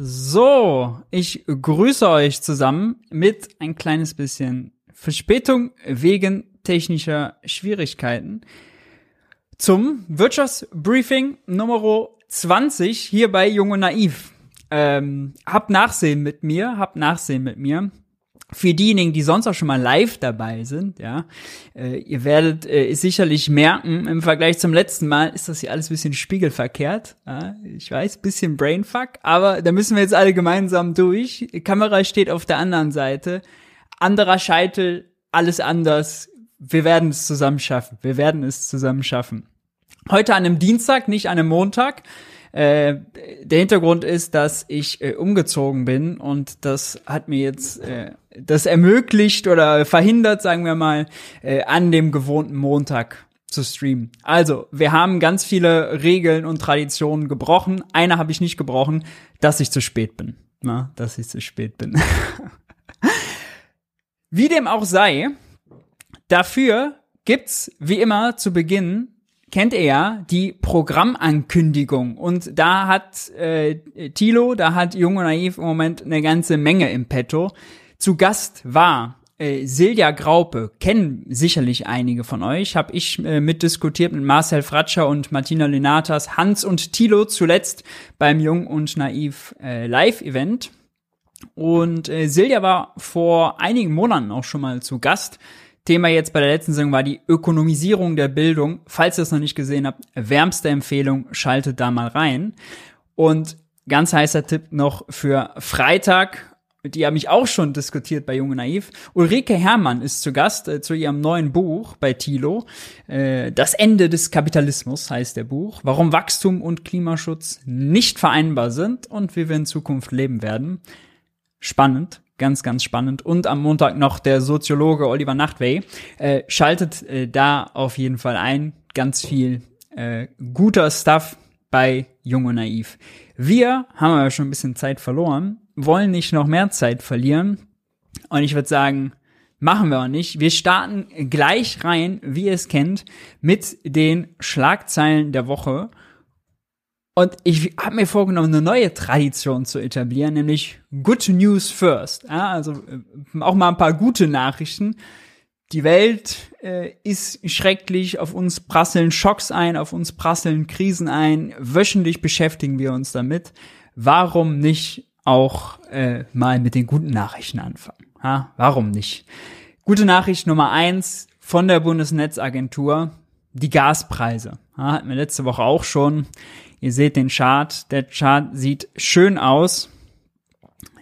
So, ich grüße euch zusammen mit ein kleines bisschen Verspätung wegen technischer Schwierigkeiten zum Wirtschaftsbriefing Nummer 20 hier bei Jung und Naiv. Ähm, habt Nachsehen mit mir, habt Nachsehen mit mir für diejenigen, die sonst auch schon mal live dabei sind, ja, äh, ihr werdet äh, sicherlich merken, im Vergleich zum letzten Mal ist das hier alles ein bisschen spiegelverkehrt. Ja? Ich weiß, bisschen Brainfuck, aber da müssen wir jetzt alle gemeinsam durch. Die Kamera steht auf der anderen Seite, anderer Scheitel, alles anders. Wir werden es zusammen schaffen. Wir werden es zusammen schaffen. Heute an einem Dienstag, nicht an einem Montag. Äh, der Hintergrund ist, dass ich äh, umgezogen bin und das hat mir jetzt äh, das ermöglicht oder verhindert, sagen wir mal, äh, an dem gewohnten Montag zu streamen. Also, wir haben ganz viele Regeln und Traditionen gebrochen. Eine habe ich nicht gebrochen, dass ich zu spät bin. Na, dass ich zu spät bin. wie dem auch sei, dafür gibt's wie immer zu Beginn kennt ihr ja die Programmankündigung. Und da hat äh, Tilo, da hat Jung und Naiv im Moment eine ganze Menge im Petto. Zu Gast war äh, Silja Graupe, kennen sicherlich einige von euch, habe ich äh, mitdiskutiert mit Marcel Fratscher und Martina Lenatas, Hans und Tilo zuletzt beim Jung und Naiv äh, Live-Event. Und äh, Silja war vor einigen Monaten auch schon mal zu Gast Thema jetzt bei der letzten Sendung war die Ökonomisierung der Bildung. Falls ihr es noch nicht gesehen habt, wärmste Empfehlung, schaltet da mal rein. Und ganz heißer Tipp noch für Freitag. Die habe ich auch schon diskutiert bei Junge Naiv. Ulrike Herrmann ist zu Gast äh, zu ihrem neuen Buch bei Thilo. Äh, das Ende des Kapitalismus heißt der Buch. Warum Wachstum und Klimaschutz nicht vereinbar sind und wie wir in Zukunft leben werden. Spannend. Ganz, ganz spannend. Und am Montag noch der Soziologe Oliver Nachtwey. Äh, schaltet äh, da auf jeden Fall ein. Ganz viel äh, guter Stuff bei Jung und Naiv. Wir haben aber schon ein bisschen Zeit verloren, wollen nicht noch mehr Zeit verlieren. Und ich würde sagen, machen wir auch nicht. Wir starten gleich rein, wie ihr es kennt, mit den Schlagzeilen der Woche. Und ich habe mir vorgenommen, eine neue Tradition zu etablieren, nämlich Good News First. Ja, also äh, auch mal ein paar gute Nachrichten. Die Welt äh, ist schrecklich, auf uns prasseln Schocks ein, auf uns prasseln Krisen ein. Wöchentlich beschäftigen wir uns damit. Warum nicht auch äh, mal mit den guten Nachrichten anfangen? Ja, warum nicht? Gute Nachricht Nummer eins von der Bundesnetzagentur, die Gaspreise. Ja, hatten wir letzte Woche auch schon. Ihr seht den Chart. Der Chart sieht schön aus.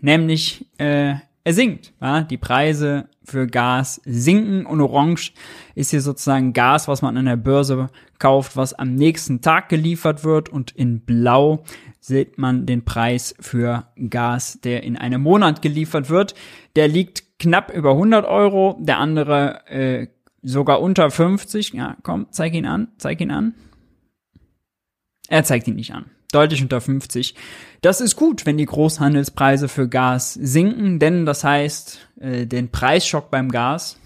Nämlich, äh, er sinkt. Ja? Die Preise für Gas sinken und orange ist hier sozusagen Gas, was man an der Börse kauft, was am nächsten Tag geliefert wird und in blau sieht man den Preis für Gas, der in einem Monat geliefert wird. Der liegt knapp über 100 Euro, der andere äh, sogar unter 50. Ja, komm, zeig ihn an, zeig ihn an. Er zeigt ihn nicht an. Deutlich unter 50. Das ist gut, wenn die Großhandelspreise für Gas sinken, denn das heißt, äh, den Preisschock beim Gas,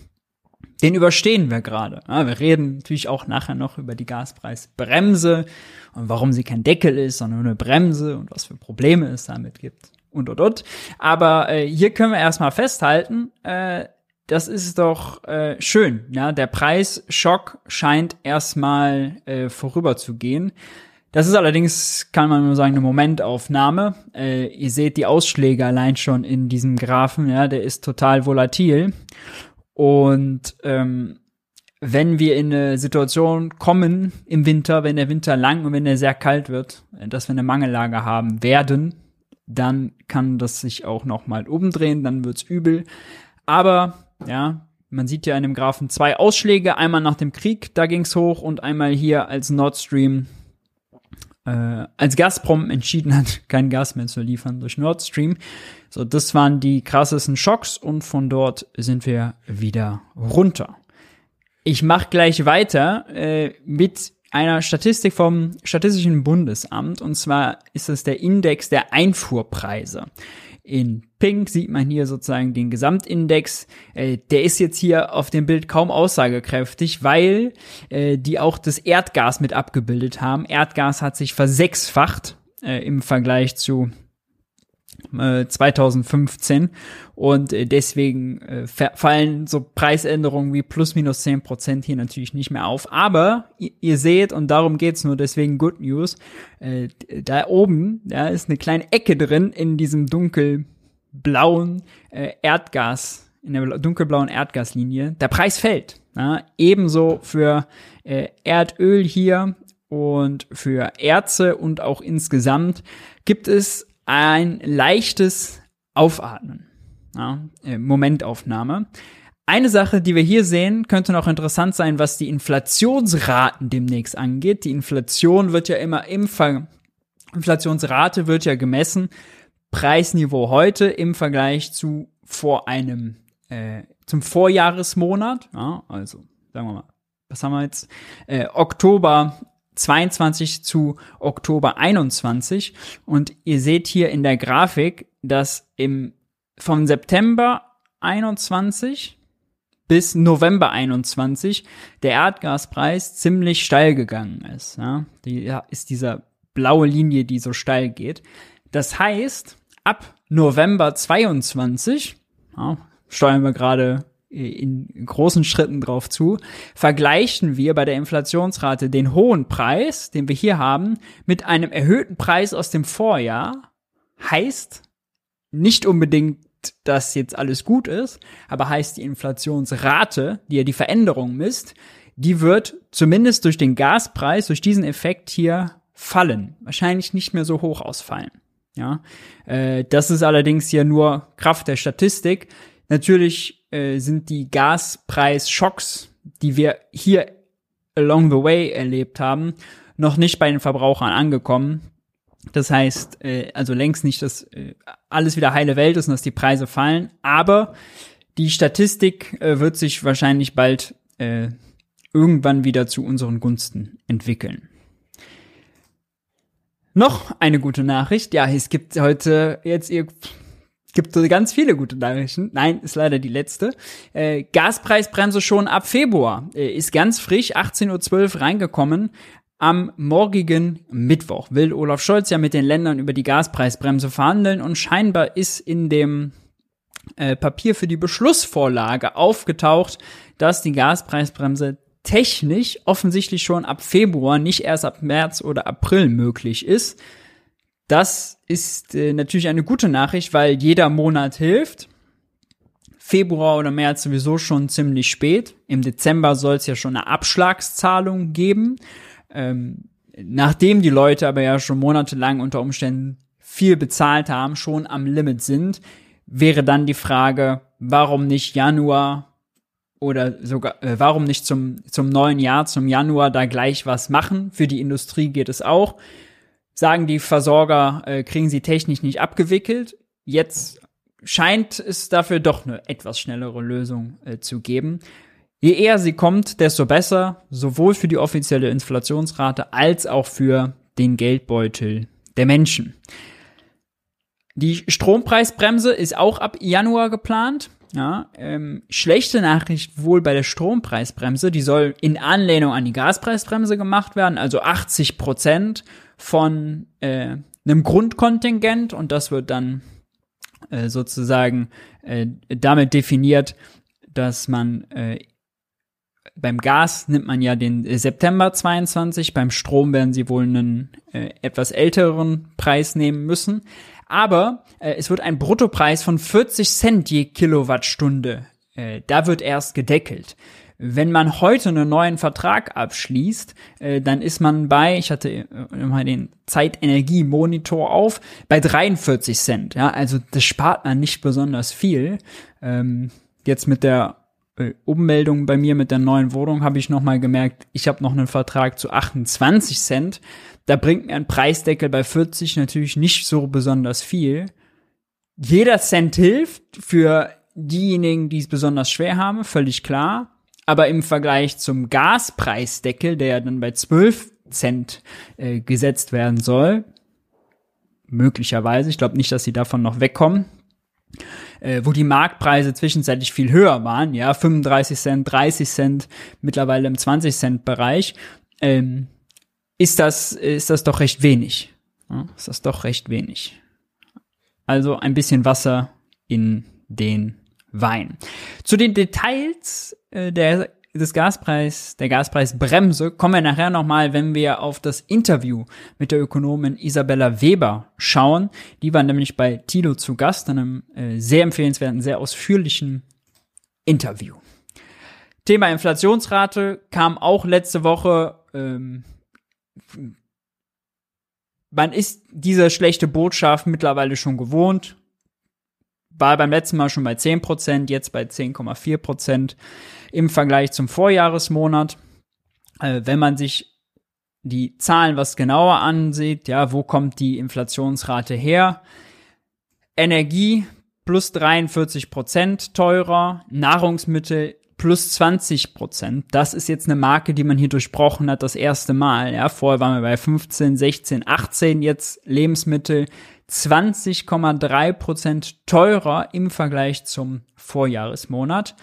den überstehen wir gerade. Ja, wir reden natürlich auch nachher noch über die Gaspreisbremse und warum sie kein Deckel ist, sondern nur eine Bremse und was für Probleme es damit gibt und und und. Aber äh, hier können wir erstmal festhalten, äh, das ist doch äh, schön. Ja, der Preisschock scheint erstmal äh, vorüberzugehen. Das ist allerdings, kann man nur sagen, eine Momentaufnahme. Äh, ihr seht die Ausschläge allein schon in diesem Graphen, ja, der ist total volatil. Und ähm, wenn wir in eine Situation kommen im Winter, wenn der Winter lang und wenn er sehr kalt wird, dass wir eine Mangellage haben werden, dann kann das sich auch noch mal umdrehen, dann wird's übel. Aber ja, man sieht ja in dem Graphen zwei Ausschläge, einmal nach dem Krieg, da ging's hoch und einmal hier als Nord Stream äh, als Gazprom entschieden hat, kein Gas mehr zu liefern durch Nord Stream. So, das waren die krassesten Schocks und von dort sind wir wieder runter. Ich mache gleich weiter äh, mit einer Statistik vom Statistischen Bundesamt und zwar ist es der Index der Einfuhrpreise. In Pink sieht man hier sozusagen den Gesamtindex. Äh, der ist jetzt hier auf dem Bild kaum aussagekräftig, weil äh, die auch das Erdgas mit abgebildet haben. Erdgas hat sich versechsfacht äh, im Vergleich zu 2015 und äh, deswegen äh, fallen so Preisänderungen wie plus minus zehn Prozent hier natürlich nicht mehr auf. Aber ihr, seht, und darum geht's nur, deswegen Good News, äh, da oben, da ist eine kleine Ecke drin in diesem dunkelblauen äh, Erdgas, in der dunkelblauen Erdgaslinie. Der Preis fällt. Ja, ebenso für äh, Erdöl hier und für Erze und auch insgesamt gibt es ein leichtes Aufatmen. Ja, äh, Momentaufnahme. Eine Sache, die wir hier sehen, könnte noch interessant sein, was die Inflationsraten demnächst angeht. Die Inflation wird ja immer im Ver Inflationsrate wird ja gemessen. Preisniveau heute im Vergleich zu vor einem äh, zum Vorjahresmonat. Ja, also sagen wir mal, was haben wir jetzt? Äh, Oktober 22 zu Oktober 21 und ihr seht hier in der Grafik, dass im von September 21 bis November 21 der Erdgaspreis ziemlich steil gegangen ist. Ja, die ist dieser blaue Linie, die so steil geht. Das heißt, ab November 22, ja, steuern wir gerade in großen Schritten drauf zu, vergleichen wir bei der Inflationsrate den hohen Preis, den wir hier haben, mit einem erhöhten Preis aus dem Vorjahr, heißt nicht unbedingt, dass jetzt alles gut ist, aber heißt die Inflationsrate, die ja die Veränderung misst, die wird zumindest durch den Gaspreis, durch diesen Effekt hier fallen. Wahrscheinlich nicht mehr so hoch ausfallen. Ja, äh, das ist allerdings ja nur Kraft der Statistik. Natürlich äh, sind die Gaspreisschocks, die wir hier along the way erlebt haben, noch nicht bei den Verbrauchern angekommen. Das heißt, äh, also längst nicht, dass äh, alles wieder heile Welt ist und dass die Preise fallen, aber die Statistik äh, wird sich wahrscheinlich bald äh, irgendwann wieder zu unseren Gunsten entwickeln. Noch eine gute Nachricht. Ja, es gibt heute jetzt ihr gibt ganz viele gute Nachrichten. Nein, ist leider die letzte. Äh, Gaspreisbremse schon ab Februar. Äh, ist ganz frisch, 18.12 Uhr reingekommen. Am morgigen Mittwoch will Olaf Scholz ja mit den Ländern über die Gaspreisbremse verhandeln und scheinbar ist in dem äh, Papier für die Beschlussvorlage aufgetaucht, dass die Gaspreisbremse technisch offensichtlich schon ab Februar, nicht erst ab März oder April möglich ist. Das ist äh, natürlich eine gute Nachricht, weil jeder Monat hilft. Februar oder März sowieso schon ziemlich spät. Im Dezember soll es ja schon eine Abschlagszahlung geben. Ähm, nachdem die Leute aber ja schon monatelang unter Umständen viel bezahlt haben, schon am Limit sind, wäre dann die Frage, warum nicht Januar oder sogar, äh, warum nicht zum, zum neuen Jahr, zum Januar da gleich was machen? Für die Industrie geht es auch sagen die Versorger, äh, kriegen sie technisch nicht abgewickelt. Jetzt scheint es dafür doch eine etwas schnellere Lösung äh, zu geben. Je eher sie kommt, desto besser, sowohl für die offizielle Inflationsrate als auch für den Geldbeutel der Menschen. Die Strompreisbremse ist auch ab Januar geplant. Ja, ähm, schlechte Nachricht wohl bei der Strompreisbremse, die soll in Anlehnung an die Gaspreisbremse gemacht werden, also 80 Prozent von äh, einem Grundkontingent und das wird dann äh, sozusagen äh, damit definiert, dass man äh, beim Gas nimmt man ja den September 22, beim Strom werden sie wohl einen äh, etwas älteren Preis nehmen müssen. Aber äh, es wird ein Bruttopreis von 40 Cent je Kilowattstunde. Äh, da wird erst gedeckelt. Wenn man heute einen neuen Vertrag abschließt, äh, dann ist man bei, ich hatte äh, mal den Zeitenergie-Monitor auf, bei 43 Cent. Ja, also das spart man nicht besonders viel. Ähm, jetzt mit der äh, Ummeldung bei mir mit der neuen Wohnung habe ich noch mal gemerkt, ich habe noch einen Vertrag zu 28 Cent. Da bringt mir ein Preisdeckel bei 40 natürlich nicht so besonders viel. Jeder Cent hilft für diejenigen, die es besonders schwer haben, völlig klar aber im Vergleich zum Gaspreisdeckel, der ja dann bei 12 Cent äh, gesetzt werden soll, möglicherweise, ich glaube nicht, dass sie davon noch wegkommen, äh, wo die Marktpreise zwischenzeitlich viel höher waren, ja, 35 Cent, 30 Cent, mittlerweile im 20 Cent Bereich, ähm, ist das, ist das doch recht wenig. Ja, ist das doch recht wenig. Also ein bisschen Wasser in den Wein. Zu den Details äh, der des Gaspreis, der Gaspreisbremse kommen wir nachher nochmal, wenn wir auf das Interview mit der Ökonomin Isabella Weber schauen. Die war nämlich bei Tilo zu Gast in einem äh, sehr empfehlenswerten, sehr ausführlichen Interview. Thema Inflationsrate kam auch letzte Woche. Ähm, man ist diese schlechte Botschaft mittlerweile schon gewohnt. War beim letzten Mal schon bei 10%, jetzt bei 10,4% im Vergleich zum Vorjahresmonat. Äh, wenn man sich die Zahlen was genauer ansieht, ja, wo kommt die Inflationsrate her? Energie plus 43 Prozent teurer, Nahrungsmittel plus 20 Prozent. Das ist jetzt eine Marke, die man hier durchbrochen hat, das erste Mal. Ja, vorher waren wir bei 15, 16, 18, jetzt Lebensmittel 20,3 Prozent teurer im Vergleich zum Vorjahresmonat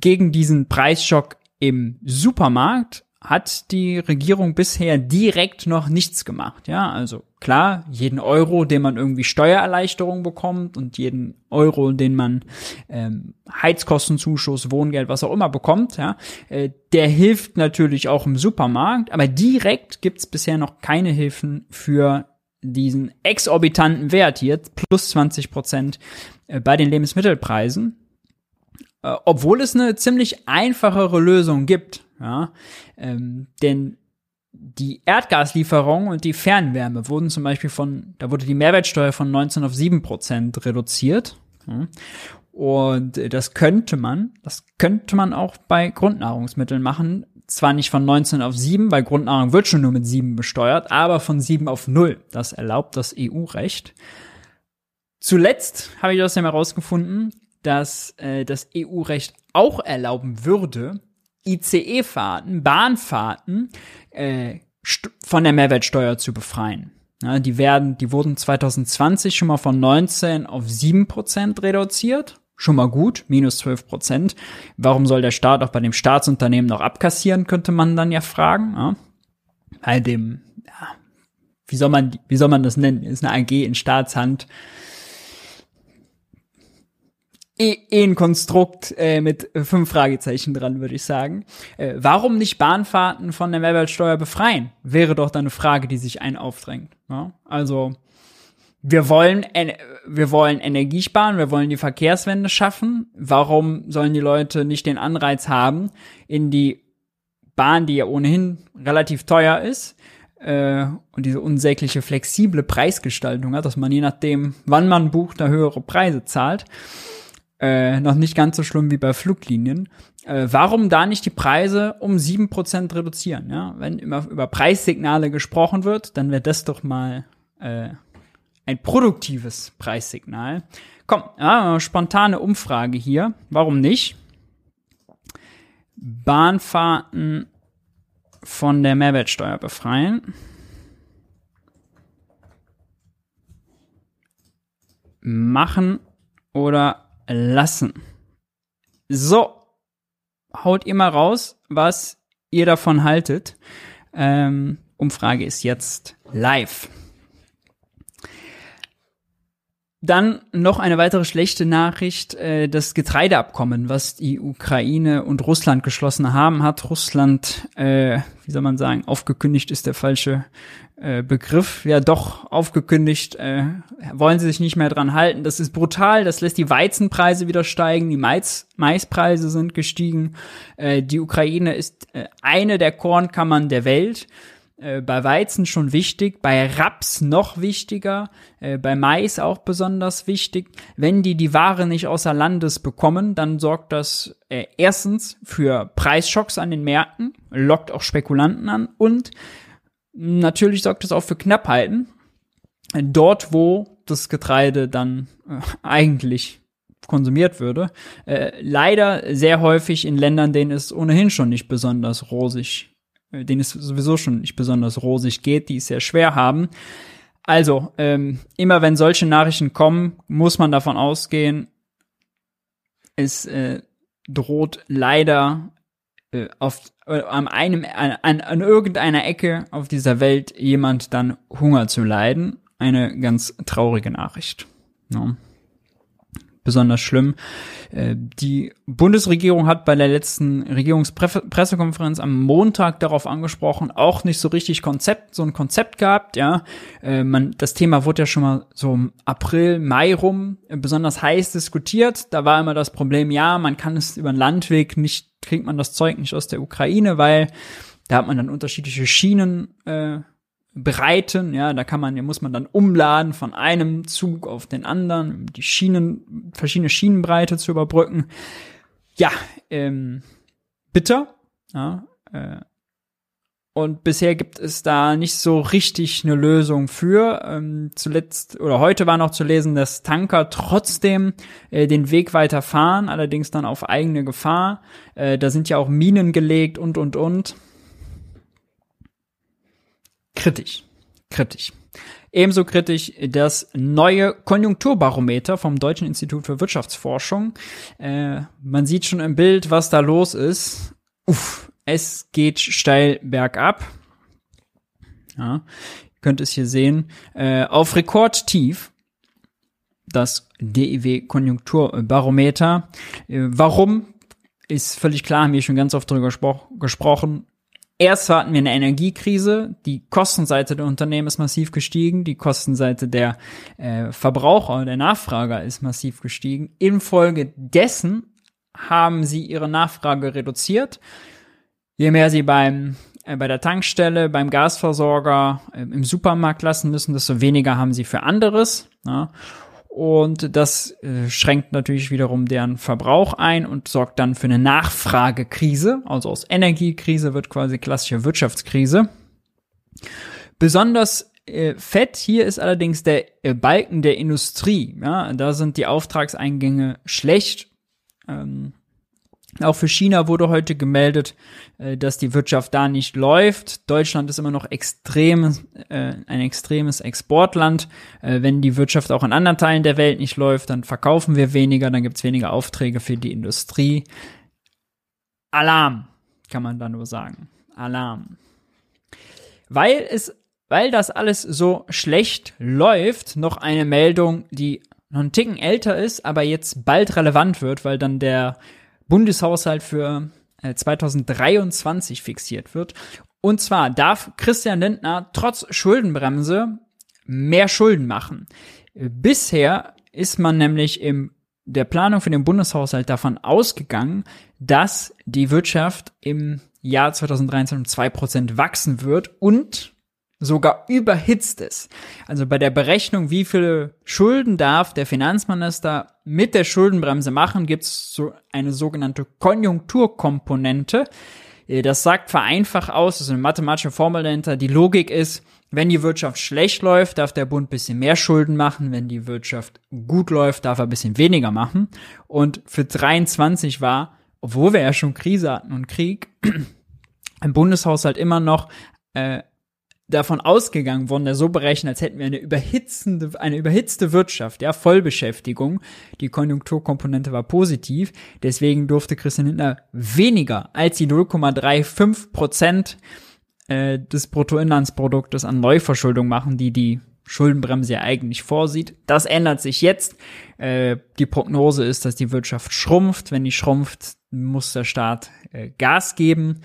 gegen diesen Preisschock im Supermarkt hat die Regierung bisher direkt noch nichts gemacht. Ja, also klar, jeden Euro, den man irgendwie Steuererleichterung bekommt und jeden Euro, den man ähm, Heizkostenzuschuss, Wohngeld, was auch immer bekommt, ja, äh, der hilft natürlich auch im Supermarkt, aber direkt gibt's bisher noch keine Hilfen für diesen exorbitanten Wert hier, plus 20 Prozent äh, bei den Lebensmittelpreisen. Äh, obwohl es eine ziemlich einfachere Lösung gibt. Ja? Ähm, denn die Erdgaslieferung und die Fernwärme wurden zum Beispiel von, da wurde die Mehrwertsteuer von 19 auf 7 Prozent reduziert. Ja? Und das könnte man, das könnte man auch bei Grundnahrungsmitteln machen. Zwar nicht von 19 auf 7, weil Grundnahrung wird schon nur mit 7 besteuert, aber von 7 auf 0. Das erlaubt das EU-Recht. Zuletzt habe ich außerdem herausgefunden, dass äh, das EU-Recht auch erlauben würde, ICE-Fahrten, Bahnfahrten äh, von der Mehrwertsteuer zu befreien. Ja, die werden, die wurden 2020 schon mal von 19 auf 7 Prozent reduziert. Schon mal gut, minus 12 Prozent. Warum soll der Staat auch bei dem Staatsunternehmen noch abkassieren, könnte man dann ja fragen. Ja. Bei dem, ja, wie soll man, wie soll man das nennen? Ist eine AG in Staatshand eh, eh ein Konstrukt äh, mit fünf Fragezeichen dran, würde ich sagen. Äh, warum nicht Bahnfahrten von der Mehrwertsteuer befreien? Wäre doch dann eine Frage, die sich ein aufdrängt. Ja? Also wir wollen, wir wollen Energie sparen, wir wollen die Verkehrswende schaffen. Warum sollen die Leute nicht den Anreiz haben, in die Bahn, die ja ohnehin relativ teuer ist, äh, und diese unsägliche flexible Preisgestaltung hat, dass man je nachdem, wann man bucht, da höhere Preise zahlt äh, noch nicht ganz so schlimm wie bei Fluglinien. Äh, warum da nicht die Preise um sieben Prozent reduzieren? Ja? Wenn immer über Preissignale gesprochen wird, dann wäre das doch mal äh, ein produktives Preissignal. Komm, ja, spontane Umfrage hier. Warum nicht? Bahnfahrten von der Mehrwertsteuer befreien. Machen oder lassen. So, haut ihr mal raus, was ihr davon haltet. Ähm, Umfrage ist jetzt live. Dann noch eine weitere schlechte Nachricht. Äh, das Getreideabkommen, was die Ukraine und Russland geschlossen haben, hat Russland, äh, wie soll man sagen, aufgekündigt ist der falsche äh, Begriff, ja doch aufgekündigt, äh, wollen sie sich nicht mehr dran halten. Das ist brutal, das lässt die Weizenpreise wieder steigen, die Mais Maispreise sind gestiegen. Äh, die Ukraine ist äh, eine der Kornkammern der Welt. Äh, bei Weizen schon wichtig, bei Raps noch wichtiger, äh, bei Mais auch besonders wichtig. Wenn die die Ware nicht außer Landes bekommen, dann sorgt das äh, erstens für Preisschocks an den Märkten, lockt auch Spekulanten an und natürlich sorgt das auch für Knappheiten. Dort, wo das Getreide dann äh, eigentlich konsumiert würde. Äh, leider sehr häufig in Ländern, denen es ohnehin schon nicht besonders rosig äh, denen es sowieso schon nicht besonders rosig geht, die es sehr schwer haben. Also, ähm, immer wenn solche Nachrichten kommen, muss man davon ausgehen, es äh, droht leider äh, auf, äh, an, einem, an, an irgendeiner Ecke auf dieser Welt jemand dann Hunger zu leiden. Eine ganz traurige Nachricht. Ja besonders schlimm. Äh, die Bundesregierung hat bei der letzten Regierungspressekonferenz am Montag darauf angesprochen, auch nicht so richtig Konzept, so ein Konzept gehabt, ja. Äh, man, das Thema wurde ja schon mal so im April, Mai rum besonders heiß diskutiert. Da war immer das Problem, ja, man kann es über den Landweg nicht, kriegt man das Zeug nicht aus der Ukraine, weil da hat man dann unterschiedliche Schienen, äh, breiten, ja, da kann man, muss man dann umladen von einem Zug auf den anderen, um die Schienen, verschiedene Schienenbreite zu überbrücken. Ja, ähm, bitter, ja, äh, und bisher gibt es da nicht so richtig eine Lösung für. Ähm, zuletzt oder heute war noch zu lesen, dass Tanker trotzdem äh, den Weg weiter fahren, allerdings dann auf eigene Gefahr. Äh, da sind ja auch Minen gelegt und und und. Kritisch. Kritisch. Ebenso kritisch das neue Konjunkturbarometer vom Deutschen Institut für Wirtschaftsforschung. Äh, man sieht schon im Bild, was da los ist. Uff, es geht steil bergab. Ja, ihr könnt es hier sehen. Äh, auf Rekordtief das DIW Konjunkturbarometer. Äh, warum? Ist völlig klar, haben wir schon ganz oft darüber gesprochen. Erst hatten wir eine Energiekrise, die Kostenseite der Unternehmen ist massiv gestiegen, die Kostenseite der äh, Verbraucher, der Nachfrager ist massiv gestiegen. Infolgedessen haben sie ihre Nachfrage reduziert. Je mehr sie beim äh, bei der Tankstelle, beim Gasversorger, äh, im Supermarkt lassen müssen, desto weniger haben sie für anderes. Ja. Und das äh, schränkt natürlich wiederum deren Verbrauch ein und sorgt dann für eine Nachfragekrise. Also aus Energiekrise wird quasi klassische Wirtschaftskrise. Besonders äh, fett hier ist allerdings der äh, Balken der Industrie. Ja, da sind die Auftragseingänge schlecht. Ähm, auch für China wurde heute gemeldet, äh, dass die Wirtschaft da nicht läuft. Deutschland ist immer noch extrem, äh, ein extremes Exportland. Äh, wenn die Wirtschaft auch in anderen Teilen der Welt nicht läuft, dann verkaufen wir weniger, dann gibt es weniger Aufträge für die Industrie. Alarm, kann man da nur sagen. Alarm. Weil es, weil das alles so schlecht läuft, noch eine Meldung, die noch einen Ticken älter ist, aber jetzt bald relevant wird, weil dann der Bundeshaushalt für 2023 äh, fixiert wird. Und zwar darf Christian Lindner trotz Schuldenbremse mehr Schulden machen. Bisher ist man nämlich im der Planung für den Bundeshaushalt davon ausgegangen, dass die Wirtschaft im Jahr 2023 um zwei Prozent wachsen wird und sogar überhitzt ist. Also bei der Berechnung, wie viele Schulden darf der Finanzminister mit der Schuldenbremse machen, gibt es so eine sogenannte Konjunkturkomponente. Äh, das sagt vereinfacht aus, das ist eine mathematische Formel dahinter. Die Logik ist, wenn die Wirtschaft schlecht läuft, darf der Bund bisschen mehr Schulden machen. Wenn die Wirtschaft gut läuft, darf er bisschen weniger machen. Und für 23 war, obwohl wir ja schon Krise hatten und Krieg, im Bundeshaushalt immer noch äh, davon ausgegangen worden, der so berechnet, als hätten wir eine überhitzende, eine überhitzte Wirtschaft, ja, Vollbeschäftigung. Die Konjunkturkomponente war positiv. Deswegen durfte Christian Lindner weniger als die 0,35 Prozent äh, des Bruttoinlandsproduktes an Neuverschuldung machen, die die Schuldenbremse ja eigentlich vorsieht. Das ändert sich jetzt. Äh, die Prognose ist, dass die Wirtschaft schrumpft. Wenn die schrumpft, muss der Staat äh, Gas geben.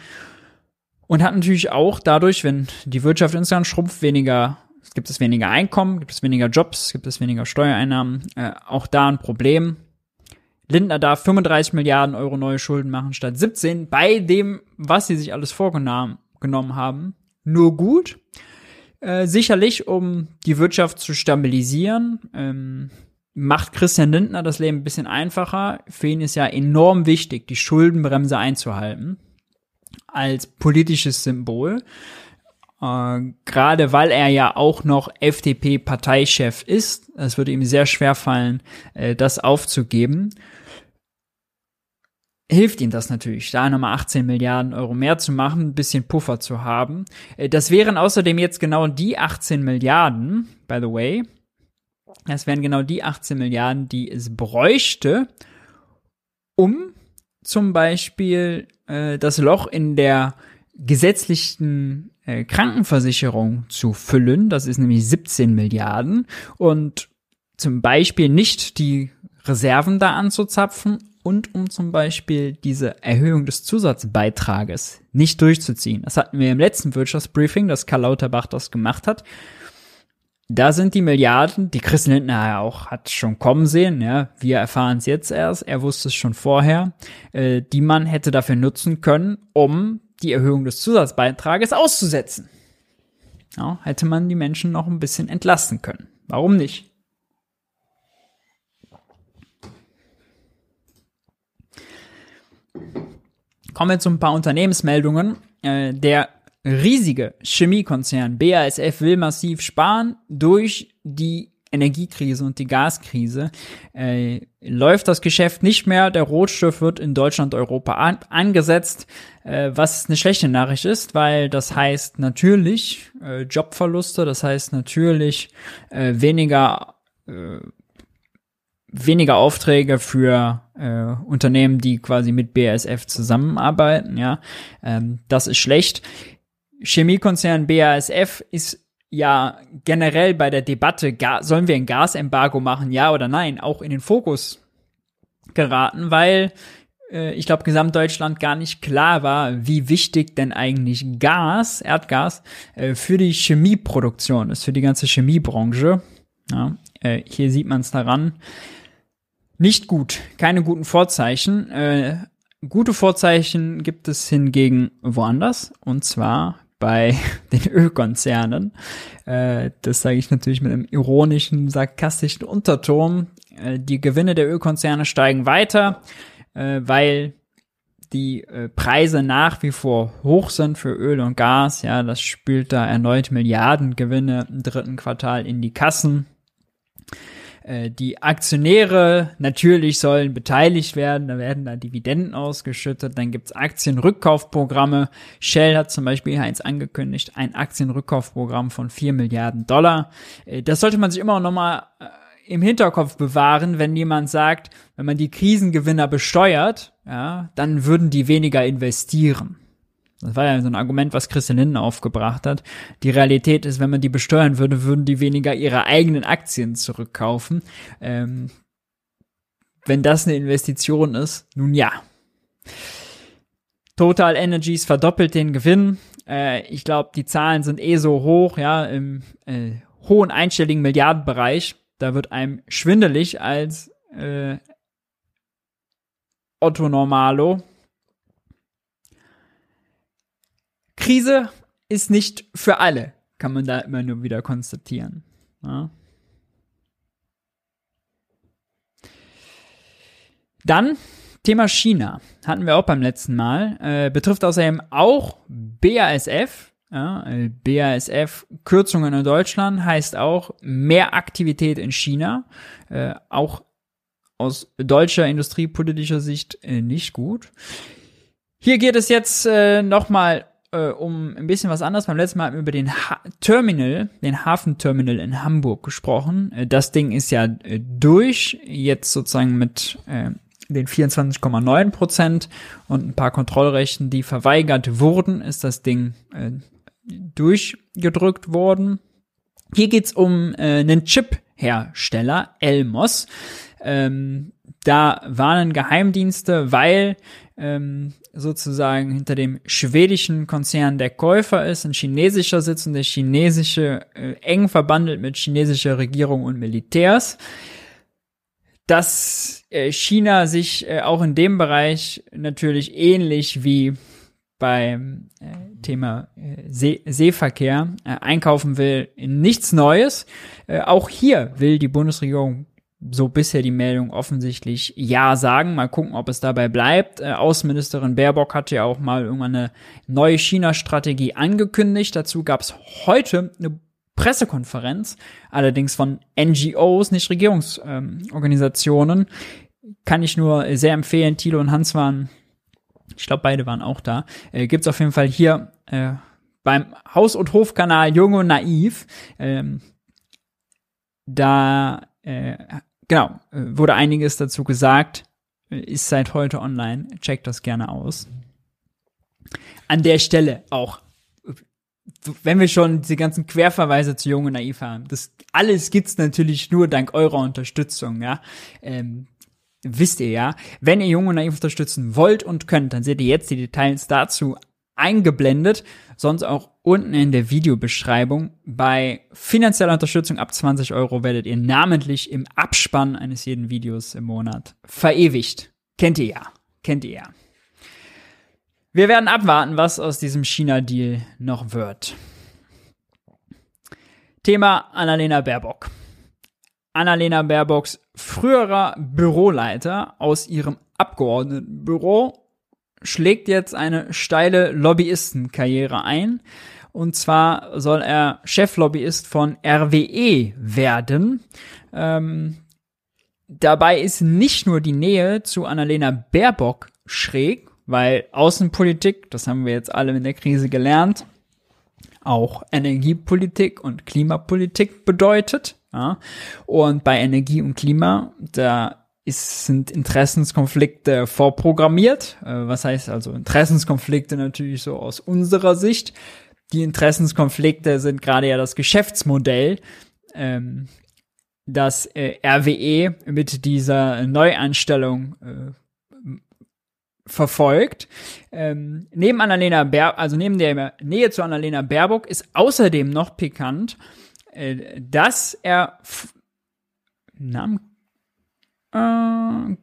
Und hat natürlich auch dadurch, wenn die Wirtschaft insgesamt schrumpft, weniger, gibt es weniger Einkommen, gibt es weniger Jobs, gibt es weniger Steuereinnahmen, äh, auch da ein Problem. Lindner darf 35 Milliarden Euro neue Schulden machen statt 17, bei dem, was sie sich alles vorgenommen haben. Nur gut. Äh, sicherlich, um die Wirtschaft zu stabilisieren, ähm, macht Christian Lindner das Leben ein bisschen einfacher. Für ihn ist ja enorm wichtig, die Schuldenbremse einzuhalten als politisches Symbol. Äh, Gerade weil er ja auch noch FDP-Parteichef ist. Es würde ihm sehr schwer fallen, äh, das aufzugeben. Hilft ihm das natürlich, da nochmal 18 Milliarden Euro mehr zu machen, ein bisschen Puffer zu haben. Äh, das wären außerdem jetzt genau die 18 Milliarden, by the way. Das wären genau die 18 Milliarden, die es bräuchte, um zum Beispiel äh, das Loch in der gesetzlichen äh, Krankenversicherung zu füllen. Das ist nämlich 17 Milliarden. Und zum Beispiel nicht die Reserven da anzuzapfen und um zum Beispiel diese Erhöhung des Zusatzbeitrages nicht durchzuziehen. Das hatten wir im letzten Wirtschaftsbriefing, dass Karl Lauterbach das gemacht hat. Da sind die Milliarden, die Christian Lindner auch hat schon kommen sehen, ja, wir erfahren es jetzt erst, er wusste es schon vorher, äh, die man hätte dafür nutzen können, um die Erhöhung des Zusatzbeitrages auszusetzen. Ja, hätte man die Menschen noch ein bisschen entlasten können. Warum nicht? Kommen wir zu ein paar Unternehmensmeldungen. Äh, der riesige Chemiekonzern BASF will massiv sparen durch die Energiekrise und die Gaskrise äh, läuft das Geschäft nicht mehr. Der Rohstoff wird in Deutschland, Europa an, angesetzt, äh, was eine schlechte Nachricht ist, weil das heißt natürlich äh, Jobverluste, das heißt natürlich äh, weniger äh, weniger Aufträge für äh, Unternehmen, die quasi mit BASF zusammenarbeiten. Ja, ähm, das ist schlecht. Chemiekonzern BASF ist ja generell bei der Debatte, sollen wir ein Gasembargo machen, ja oder nein, auch in den Fokus geraten, weil äh, ich glaube, Gesamtdeutschland gar nicht klar war, wie wichtig denn eigentlich Gas, Erdgas, äh, für die Chemieproduktion ist, für die ganze Chemiebranche. Ja, äh, hier sieht man es daran. Nicht gut, keine guten Vorzeichen. Äh, gute Vorzeichen gibt es hingegen woanders, und zwar bei den Ölkonzernen. Äh, das sage ich natürlich mit einem ironischen, sarkastischen Unterton. Äh, die Gewinne der Ölkonzerne steigen weiter, äh, weil die Preise nach wie vor hoch sind für Öl und Gas. Ja, das spült da erneut Milliardengewinne im dritten Quartal in die Kassen. Äh, die Aktionäre natürlich sollen beteiligt werden, da werden da Dividenden ausgeschüttet, dann gibt's Aktienrückkaufprogramme. Shell hat zum Beispiel eins angekündigt, ein Aktienrückkaufprogramm von 4 Milliarden Dollar. Äh, das sollte man sich immer noch mal äh, im Hinterkopf bewahren, wenn jemand sagt, wenn man die Krisengewinner besteuert, ja, dann würden die weniger investieren. Das war ja so ein Argument, was Christian Lindner aufgebracht hat. Die Realität ist, wenn man die besteuern würde, würden die weniger ihre eigenen Aktien zurückkaufen. Ähm, wenn das eine Investition ist, nun ja. Total Energies verdoppelt den Gewinn. Äh, ich glaube, die Zahlen sind eh so hoch, ja, im äh, hohen einstelligen Milliardenbereich. Da wird einem schwindelig als äh, Otto Normalo. Krise ist nicht für alle, kann man da immer nur wieder konstatieren. Ja. Dann Thema China hatten wir auch beim letzten Mal. Äh, betrifft außerdem auch BASF. Ja, äh, BASF Kürzungen in Deutschland heißt auch mehr Aktivität in China. Äh, auch aus deutscher industriepolitischer Sicht äh, nicht gut. Hier geht es jetzt äh, nochmal äh, um ein bisschen was anderes. Beim letzten Mal haben wir über den ha Terminal, den Hafenterminal in Hamburg gesprochen. Äh, das Ding ist ja äh, durch, jetzt sozusagen mit äh, den 24,9 Prozent und ein paar Kontrollrechten, die verweigert wurden, ist das Ding äh, durchgedrückt worden. Hier geht's um äh, einen Chip-Hersteller, Elmos. Ähm, da warnen Geheimdienste, weil ähm, sozusagen hinter dem schwedischen Konzern der Käufer ist, ein chinesischer sitzt und der chinesische äh, eng verbandelt mit chinesischer Regierung und Militärs, dass äh, China sich äh, auch in dem Bereich natürlich ähnlich wie beim äh, Thema äh, See Seeverkehr äh, einkaufen will, nichts Neues. Äh, auch hier will die Bundesregierung so bisher die Meldung offensichtlich ja sagen. Mal gucken, ob es dabei bleibt. Äh, Außenministerin Baerbock hatte ja auch mal irgendwann eine neue China-Strategie angekündigt. Dazu gab es heute eine Pressekonferenz, allerdings von NGOs, nicht Regierungsorganisationen. Ähm, Kann ich nur sehr empfehlen. Thilo und Hans waren, ich glaube, beide waren auch da. Äh, gibt's auf jeden Fall hier äh, beim Haus- und Hofkanal Jung und Naiv. Ähm, da äh, genau, äh, wurde einiges dazu gesagt, äh, ist seit heute online. Checkt das gerne aus. An der Stelle auch wenn wir schon diese ganzen Querverweise zu Jung und Naiv haben, das alles gibt's natürlich nur dank eurer Unterstützung, ja. Ähm, wisst ihr ja. Wenn ihr Jung und Naiv unterstützen wollt und könnt, dann seht ihr jetzt die Details dazu eingeblendet, sonst auch unten in der Videobeschreibung. Bei finanzieller Unterstützung ab 20 Euro werdet ihr namentlich im Abspann eines jeden Videos im Monat verewigt. Kennt ihr ja. Kennt ihr ja. Wir werden abwarten, was aus diesem China-Deal noch wird. Thema Annalena Baerbock. Annalena Baerbocks früherer Büroleiter aus ihrem Abgeordnetenbüro schlägt jetzt eine steile Lobbyistenkarriere ein. Und zwar soll er Cheflobbyist von RWE werden. Ähm, dabei ist nicht nur die Nähe zu Annalena Baerbock schräg, weil Außenpolitik, das haben wir jetzt alle in der Krise gelernt, auch Energiepolitik und Klimapolitik bedeutet. Ja? Und bei Energie und Klima, da ist, sind Interessenskonflikte vorprogrammiert. Äh, was heißt also Interessenskonflikte natürlich so aus unserer Sicht? Die Interessenskonflikte sind gerade ja das Geschäftsmodell, ähm, das äh, RWE mit dieser Neuanstellung äh, verfolgt. Ähm, neben Annalena Baer also neben der Nähe zu Annalena Baerbock ist außerdem noch pikant, äh, dass er Namen äh,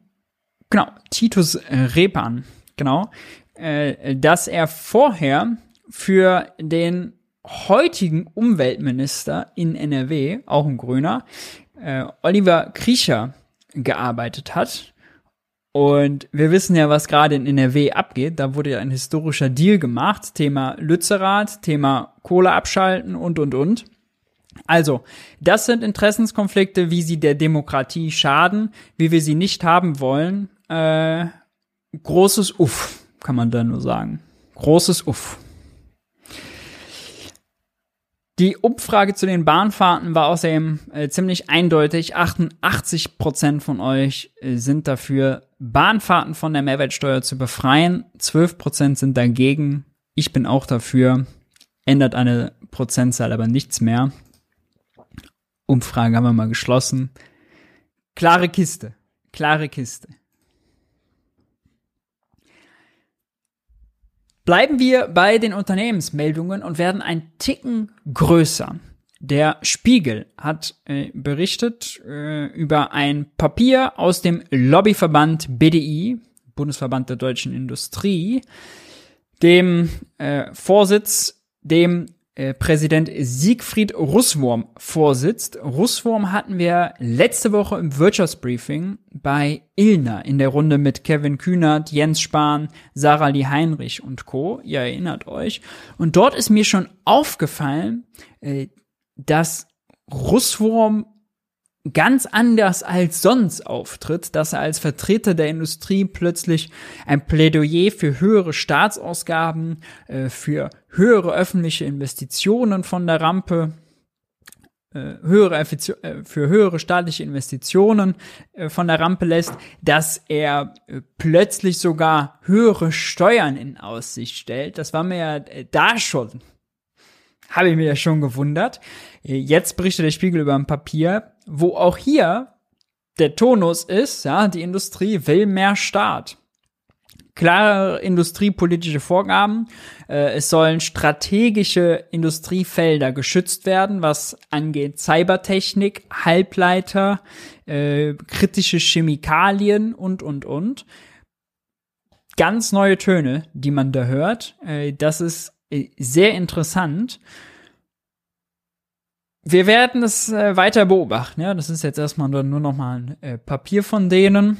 genau, Titus Repan, genau, äh, dass er vorher für den heutigen Umweltminister in NRW, auch ein Grüner, äh, Oliver Kriecher gearbeitet hat. Und wir wissen ja, was gerade in NRW abgeht. Da wurde ja ein historischer Deal gemacht. Thema Lützerath, Thema Kohle abschalten und, und, und. Also, das sind Interessenskonflikte, wie sie der Demokratie schaden, wie wir sie nicht haben wollen. Äh, großes Uff, kann man da nur sagen. Großes Uff. Die Umfrage zu den Bahnfahrten war außerdem äh, ziemlich eindeutig. 88 Prozent von euch äh, sind dafür, Bahnfahrten von der Mehrwertsteuer zu befreien. 12 Prozent sind dagegen. Ich bin auch dafür. Ändert eine Prozentzahl aber nichts mehr. Umfrage haben wir mal geschlossen. Klare Kiste. Klare Kiste. Bleiben wir bei den Unternehmensmeldungen und werden ein Ticken größer. Der Spiegel hat äh, berichtet äh, über ein Papier aus dem Lobbyverband BDI, Bundesverband der deutschen Industrie, dem äh, Vorsitz, dem Präsident Siegfried Russwurm vorsitzt. Russwurm hatten wir letzte Woche im Wirtschaftsbriefing bei Ilna in der Runde mit Kevin Kühnert, Jens Spahn, Sarah Lee Heinrich und Co. Ihr erinnert euch. Und dort ist mir schon aufgefallen, äh, dass Russwurm ganz anders als sonst auftritt, dass er als Vertreter der Industrie plötzlich ein Plädoyer für höhere Staatsausgaben, äh, für höhere öffentliche Investitionen von der Rampe, äh, höhere äh, für höhere staatliche Investitionen von der Rampe lässt, dass er plötzlich sogar höhere Steuern in Aussicht stellt. Das war mir ja da schon habe ich mir ja schon gewundert. Jetzt berichtet der Spiegel über ein Papier, wo auch hier der Tonus ist, ja, die Industrie will mehr Staat. Klare industriepolitische Vorgaben. Äh, es sollen strategische Industriefelder geschützt werden, was angeht Cybertechnik, Halbleiter, äh, kritische Chemikalien und, und, und. Ganz neue Töne, die man da hört. Äh, das ist äh, sehr interessant. Wir werden es äh, weiter beobachten. Ja, das ist jetzt erstmal nur noch mal ein äh, Papier von denen.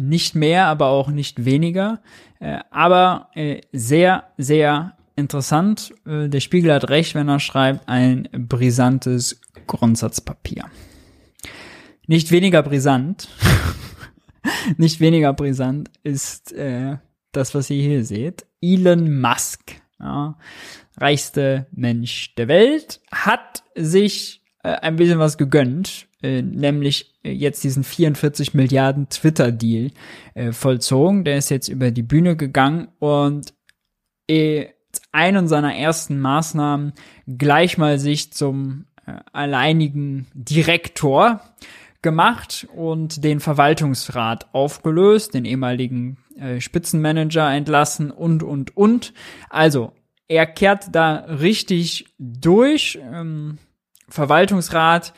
Nicht mehr, aber auch nicht weniger. Äh, aber äh, sehr, sehr interessant. Äh, der Spiegel hat recht, wenn er schreibt, ein brisantes Grundsatzpapier. Nicht weniger brisant, nicht weniger brisant ist äh, das, was ihr hier seht. Elon Musk, ja, reichste Mensch der Welt, hat sich äh, ein bisschen was gegönnt, äh, nämlich äh, jetzt diesen 44 Milliarden Twitter-Deal äh, vollzogen. Der ist jetzt über die Bühne gegangen und äh, einen seiner ersten Maßnahmen gleich mal sich zum äh, alleinigen Direktor gemacht und den Verwaltungsrat aufgelöst, den ehemaligen äh, Spitzenmanager entlassen und, und, und. Also, er kehrt da richtig durch. Ähm, Verwaltungsrat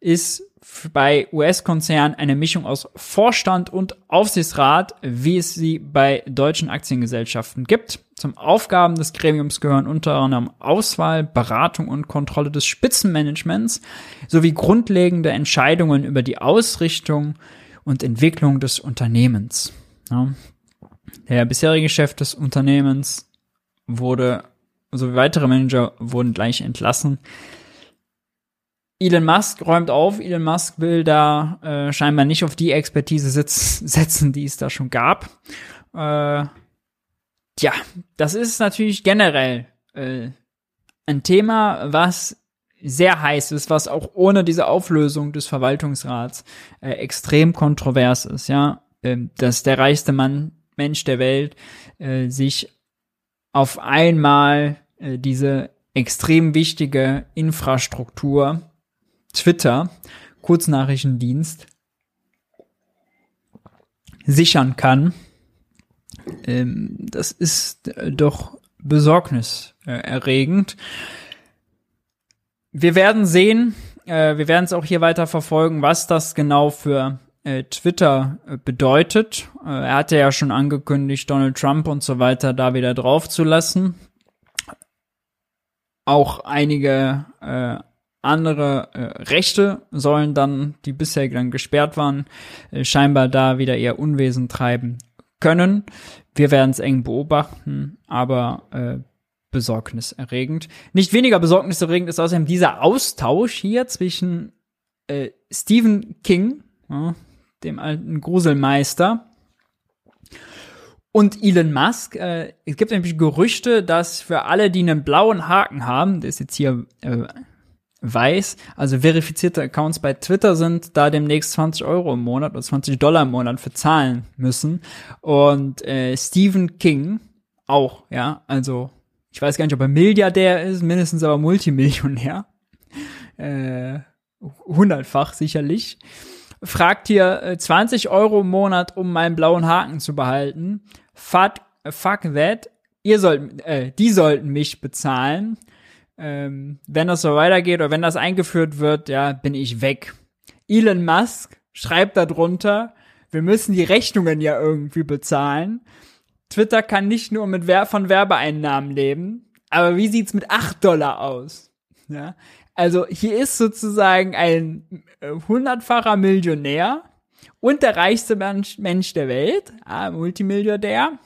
ist bei US-Konzernen eine Mischung aus Vorstand und Aufsichtsrat, wie es sie bei deutschen Aktiengesellschaften gibt. Zum Aufgaben des Gremiums gehören unter anderem Auswahl, Beratung und Kontrolle des Spitzenmanagements sowie grundlegende Entscheidungen über die Ausrichtung und Entwicklung des Unternehmens. Ja. Der bisherige Chef des Unternehmens wurde, sowie weitere Manager wurden gleich entlassen. Elon Musk räumt auf. Elon Musk will da äh, scheinbar nicht auf die Expertise sitz, setzen, die es da schon gab. Äh, ja, das ist natürlich generell äh, ein Thema, was sehr heiß ist, was auch ohne diese Auflösung des Verwaltungsrats äh, extrem kontrovers ist, ja, äh, dass der reichste Mann, Mensch der Welt äh, sich auf einmal äh, diese extrem wichtige Infrastruktur Twitter, Kurznachrichtendienst, sichern kann, ähm, das ist äh, doch besorgniserregend. Wir werden sehen, äh, wir werden es auch hier weiter verfolgen, was das genau für äh, Twitter bedeutet. Er hatte ja schon angekündigt, Donald Trump und so weiter da wieder drauf zu lassen. Auch einige äh, andere äh, Rechte sollen dann, die bisher dann gesperrt waren, äh, scheinbar da wieder eher Unwesen treiben können. Wir werden es eng beobachten, aber äh, besorgniserregend. Nicht weniger besorgniserregend ist außerdem dieser Austausch hier zwischen äh, Stephen King, ja, dem alten Gruselmeister, und Elon Musk. Äh, es gibt nämlich Gerüchte, dass für alle, die einen blauen Haken haben, der ist jetzt hier äh, weiß, also verifizierte Accounts bei Twitter sind, da demnächst 20 Euro im Monat oder 20 Dollar im Monat für zahlen müssen. Und äh, Stephen King auch, ja, also ich weiß gar nicht, ob er Milliardär ist, mindestens aber Multimillionär. Äh, hundertfach sicherlich. Fragt hier äh, 20 Euro im Monat, um meinen blauen Haken zu behalten. Fuck, fuck that. Ihr sollt, äh, die sollten mich bezahlen ähm, wenn das so weitergeht oder wenn das eingeführt wird, ja, bin ich weg. Elon Musk schreibt darunter, wir müssen die Rechnungen ja irgendwie bezahlen. Twitter kann nicht nur mit Wer von Werbeeinnahmen leben, aber wie sieht's mit 8 Dollar aus? Ja, also hier ist sozusagen ein äh, hundertfacher Millionär und der reichste Mensch, Mensch der Welt, ah, Multimilliardär,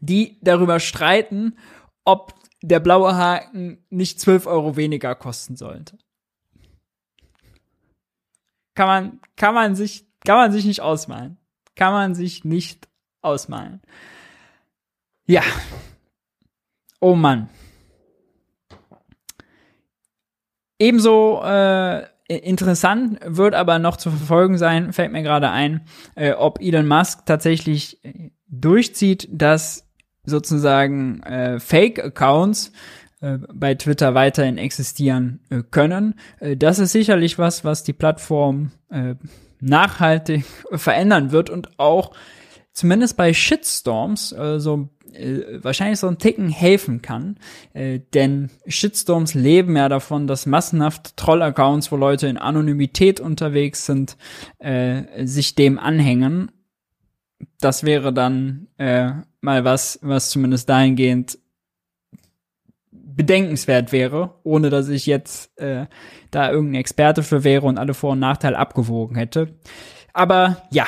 die darüber streiten, ob der blaue Haken nicht 12 Euro weniger kosten sollte. Kann man, kann man sich, kann man sich nicht ausmalen. Kann man sich nicht ausmalen. Ja. Oh Mann. Ebenso äh, interessant wird aber noch zu verfolgen sein, fällt mir gerade ein, äh, ob Elon Musk tatsächlich äh, durchzieht, dass sozusagen äh, Fake-Accounts äh, bei Twitter weiterhin existieren äh, können. Äh, das ist sicherlich was, was die Plattform äh, nachhaltig verändern wird und auch zumindest bei Shitstorms äh, so äh, wahrscheinlich so ein Ticken helfen kann. Äh, denn Shitstorms leben ja davon, dass massenhaft Troll-Accounts, wo Leute in Anonymität unterwegs sind, äh, sich dem anhängen. Das wäre dann äh, mal was, was zumindest dahingehend bedenkenswert wäre, ohne dass ich jetzt äh, da irgendein Experte für wäre und alle Vor- und Nachteile abgewogen hätte. Aber ja,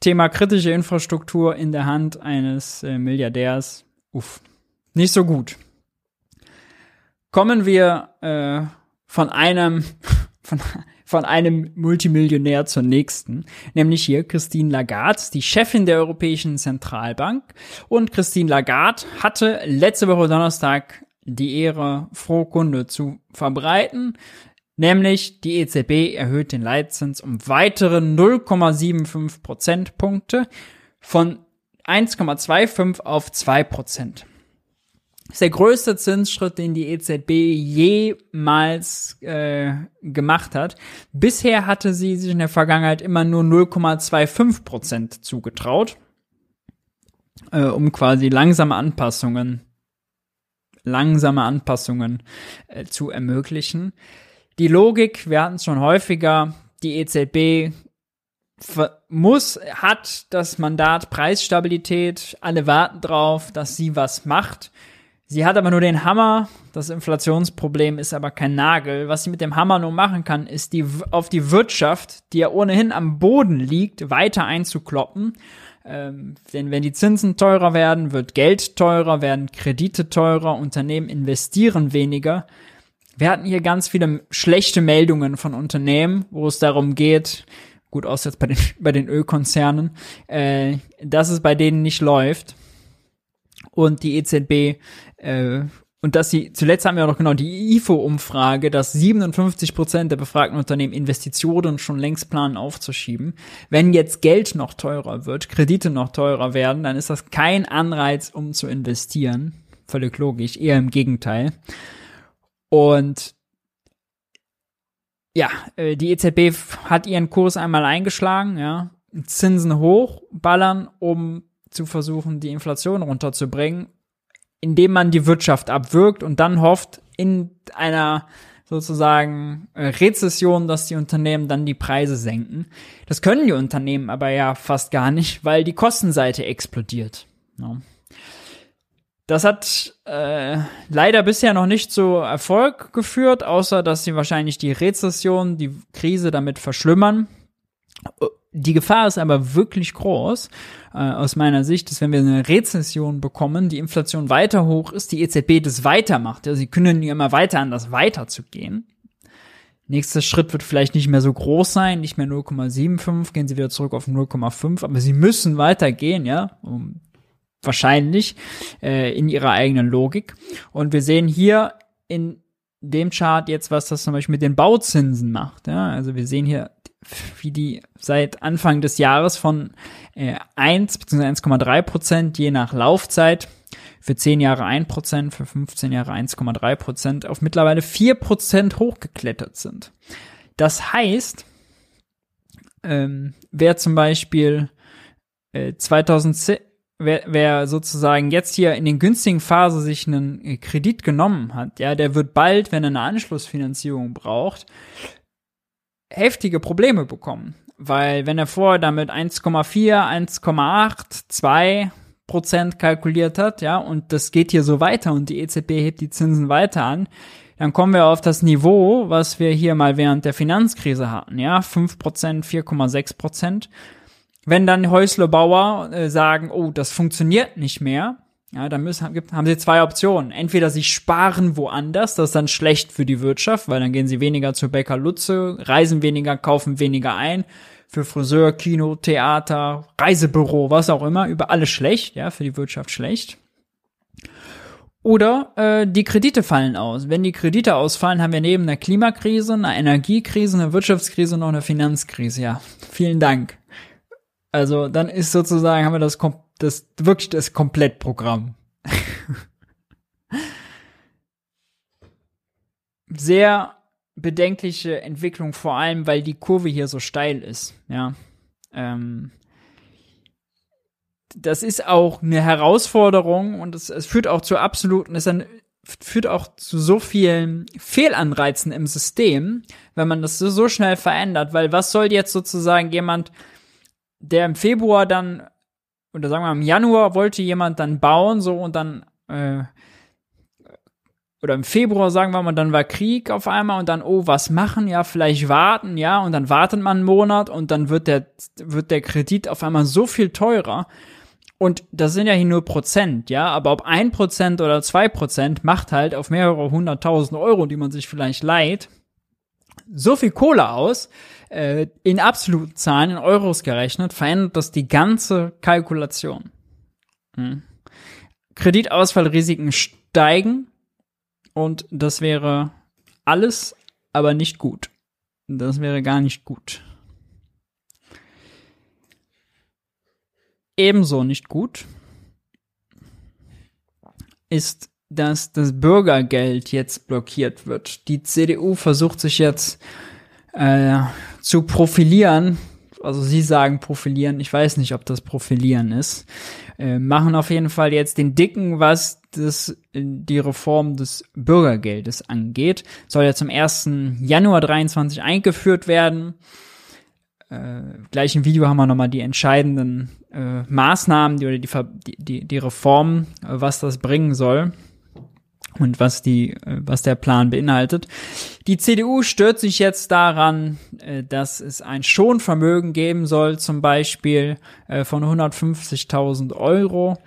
Thema kritische Infrastruktur in der Hand eines äh, Milliardärs, uff, nicht so gut. Kommen wir äh, von einem von von einem Multimillionär zur nächsten, nämlich hier Christine Lagarde, die Chefin der Europäischen Zentralbank. Und Christine Lagarde hatte letzte Woche Donnerstag die Ehre, frohe Kunde zu verbreiten, nämlich die EZB erhöht den Leitzins um weitere 0,75 Prozentpunkte von 1,25 auf 2 Prozent. Ist der größte Zinsschritt, den die EZB jemals äh, gemacht hat. Bisher hatte sie sich in der Vergangenheit immer nur 0,25 Prozent zugetraut, äh, um quasi langsame Anpassungen, langsame Anpassungen äh, zu ermöglichen. Die Logik, wir hatten es schon häufiger, die EZB muss, hat das Mandat Preisstabilität, alle warten drauf, dass sie was macht. Sie hat aber nur den Hammer. Das Inflationsproblem ist aber kein Nagel. Was sie mit dem Hammer nur machen kann, ist die auf die Wirtschaft, die ja ohnehin am Boden liegt, weiter einzukloppen. Ähm, denn wenn die Zinsen teurer werden, wird Geld teurer, werden Kredite teurer, Unternehmen investieren weniger. Wir hatten hier ganz viele schlechte Meldungen von Unternehmen, wo es darum geht, gut aus jetzt bei den, bei den Ölkonzernen, äh, dass es bei denen nicht läuft und die EZB äh, und dass sie, zuletzt haben wir auch noch genau die IFO-Umfrage, dass 57 Prozent der befragten Unternehmen Investitionen schon längst planen aufzuschieben. Wenn jetzt Geld noch teurer wird, Kredite noch teurer werden, dann ist das kein Anreiz, um zu investieren. Völlig logisch, eher im Gegenteil. Und ja, äh, die EZB hat ihren Kurs einmal eingeschlagen, ja, Zinsen hochballern, um zu versuchen, die Inflation runterzubringen, indem man die Wirtschaft abwirkt und dann hofft, in einer sozusagen äh, Rezession, dass die Unternehmen dann die Preise senken. Das können die Unternehmen aber ja fast gar nicht, weil die Kostenseite explodiert. Ja. Das hat äh, leider bisher noch nicht zu Erfolg geführt, außer dass sie wahrscheinlich die Rezession, die Krise damit verschlimmern. Die Gefahr ist aber wirklich groß, äh, aus meiner Sicht, dass wenn wir eine Rezession bekommen, die Inflation weiter hoch ist, die EZB das weitermacht. Ja, sie können ja immer weiter an das weiterzugehen. Nächster Schritt wird vielleicht nicht mehr so groß sein, nicht mehr 0,75, gehen sie wieder zurück auf 0,5, aber sie müssen weitergehen, ja, um, wahrscheinlich äh, in ihrer eigenen Logik. Und wir sehen hier in dem Chart jetzt, was das zum Beispiel mit den Bauzinsen macht. Ja? Also wir sehen hier wie die seit Anfang des Jahres von äh, 1 bzw. 1,3 Prozent je nach Laufzeit für 10 Jahre 1 Prozent, für 15 Jahre 1,3 Prozent auf mittlerweile 4 Prozent hochgeklettert sind. Das heißt, ähm, wer zum Beispiel äh, 2010 Wer, wer sozusagen jetzt hier in den günstigen Phase sich einen äh, Kredit genommen hat, ja, der wird bald, wenn er eine Anschlussfinanzierung braucht, heftige Probleme bekommen. Weil wenn er vorher damit 1,4, 1,8, 2 Prozent kalkuliert hat, ja, und das geht hier so weiter und die EZB hebt die Zinsen weiter an, dann kommen wir auf das Niveau, was wir hier mal während der Finanzkrise hatten, ja, 5 Prozent, 4,6 Prozent. Wenn dann Häuslebauer äh, sagen, oh, das funktioniert nicht mehr, ja, dann müssen, haben sie zwei Optionen. Entweder sie sparen woanders, das ist dann schlecht für die Wirtschaft, weil dann gehen sie weniger zu Bäcker Lutze, reisen weniger, kaufen weniger ein. Für Friseur, Kino, Theater, Reisebüro, was auch immer, über alles schlecht, ja, für die Wirtschaft schlecht. Oder äh, die Kredite fallen aus. Wenn die Kredite ausfallen, haben wir neben einer Klimakrise, einer Energiekrise, einer Wirtschaftskrise noch eine Finanzkrise. Ja, vielen Dank. Also dann ist sozusagen, haben wir das, das wirklich das Komplettprogramm. Sehr bedenkliche Entwicklung, vor allem, weil die Kurve hier so steil ist, ja. Ähm, das ist auch eine Herausforderung und es, es führt auch zu absoluten, es dann, führt auch zu so vielen Fehlanreizen im System, wenn man das so, so schnell verändert, weil was soll jetzt sozusagen jemand der im Februar dann, oder sagen wir im Januar wollte jemand dann bauen, so und dann, äh, oder im Februar sagen wir mal, dann war Krieg auf einmal und dann, oh, was machen? Ja, vielleicht warten, ja, und dann wartet man einen Monat und dann wird der, wird der Kredit auf einmal so viel teurer. Und das sind ja hier nur Prozent, ja, aber ob ein Prozent oder zwei Prozent macht halt auf mehrere hunderttausend Euro, die man sich vielleicht leiht, so viel Kohle aus, äh, in absoluten Zahlen, in Euros gerechnet, verändert das die ganze Kalkulation. Hm. Kreditausfallrisiken steigen und das wäre alles, aber nicht gut. Das wäre gar nicht gut. Ebenso nicht gut ist dass das Bürgergeld jetzt blockiert wird. Die CDU versucht sich jetzt äh, zu profilieren. Also sie sagen profilieren. Ich weiß nicht, ob das profilieren ist. Äh, machen auf jeden Fall jetzt den Dicken, was das, die Reform des Bürgergeldes angeht. Soll ja zum 1. Januar 23 eingeführt werden. Äh, gleich im Video haben wir nochmal die entscheidenden äh, Maßnahmen die, oder die, die, die Reform, äh, was das bringen soll und was die, äh, was der Plan beinhaltet. Die CDU stört sich jetzt daran, äh, dass es ein Schonvermögen geben soll, zum Beispiel äh, von 150.000 Euro.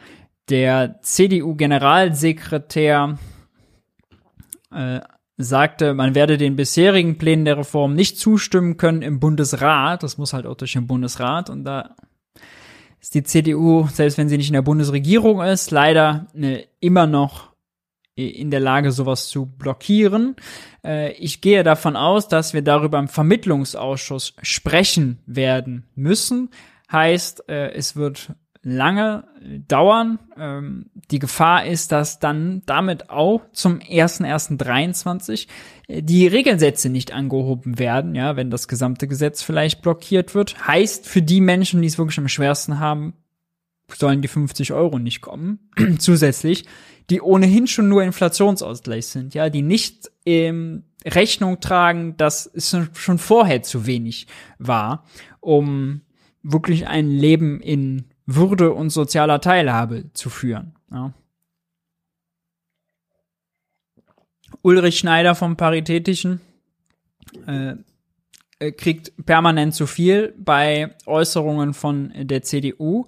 Der CDU-Generalsekretär sagte, man werde den bisherigen Plänen der Reform nicht zustimmen können im Bundesrat. Das muss halt auch durch den Bundesrat. Und da ist die CDU, selbst wenn sie nicht in der Bundesregierung ist, leider immer noch in der Lage, sowas zu blockieren. Äh, ich gehe davon aus, dass wir darüber im Vermittlungsausschuss sprechen werden müssen. Heißt, äh, es wird lange dauern. Ähm, die Gefahr ist, dass dann damit auch zum 1.1.23 äh, die Regelsätze nicht angehoben werden, ja, wenn das gesamte Gesetz vielleicht blockiert wird. Heißt, für die Menschen, die es wirklich am schwersten haben, sollen die 50 Euro nicht kommen. Zusätzlich, die ohnehin schon nur Inflationsausgleich sind, ja, die nicht ähm, Rechnung tragen, dass es schon vorher zu wenig war, um wirklich ein Leben in würde und sozialer Teilhabe zu führen. Ja. Ulrich Schneider vom Paritätischen äh, äh, kriegt permanent zu viel bei Äußerungen von der CDU.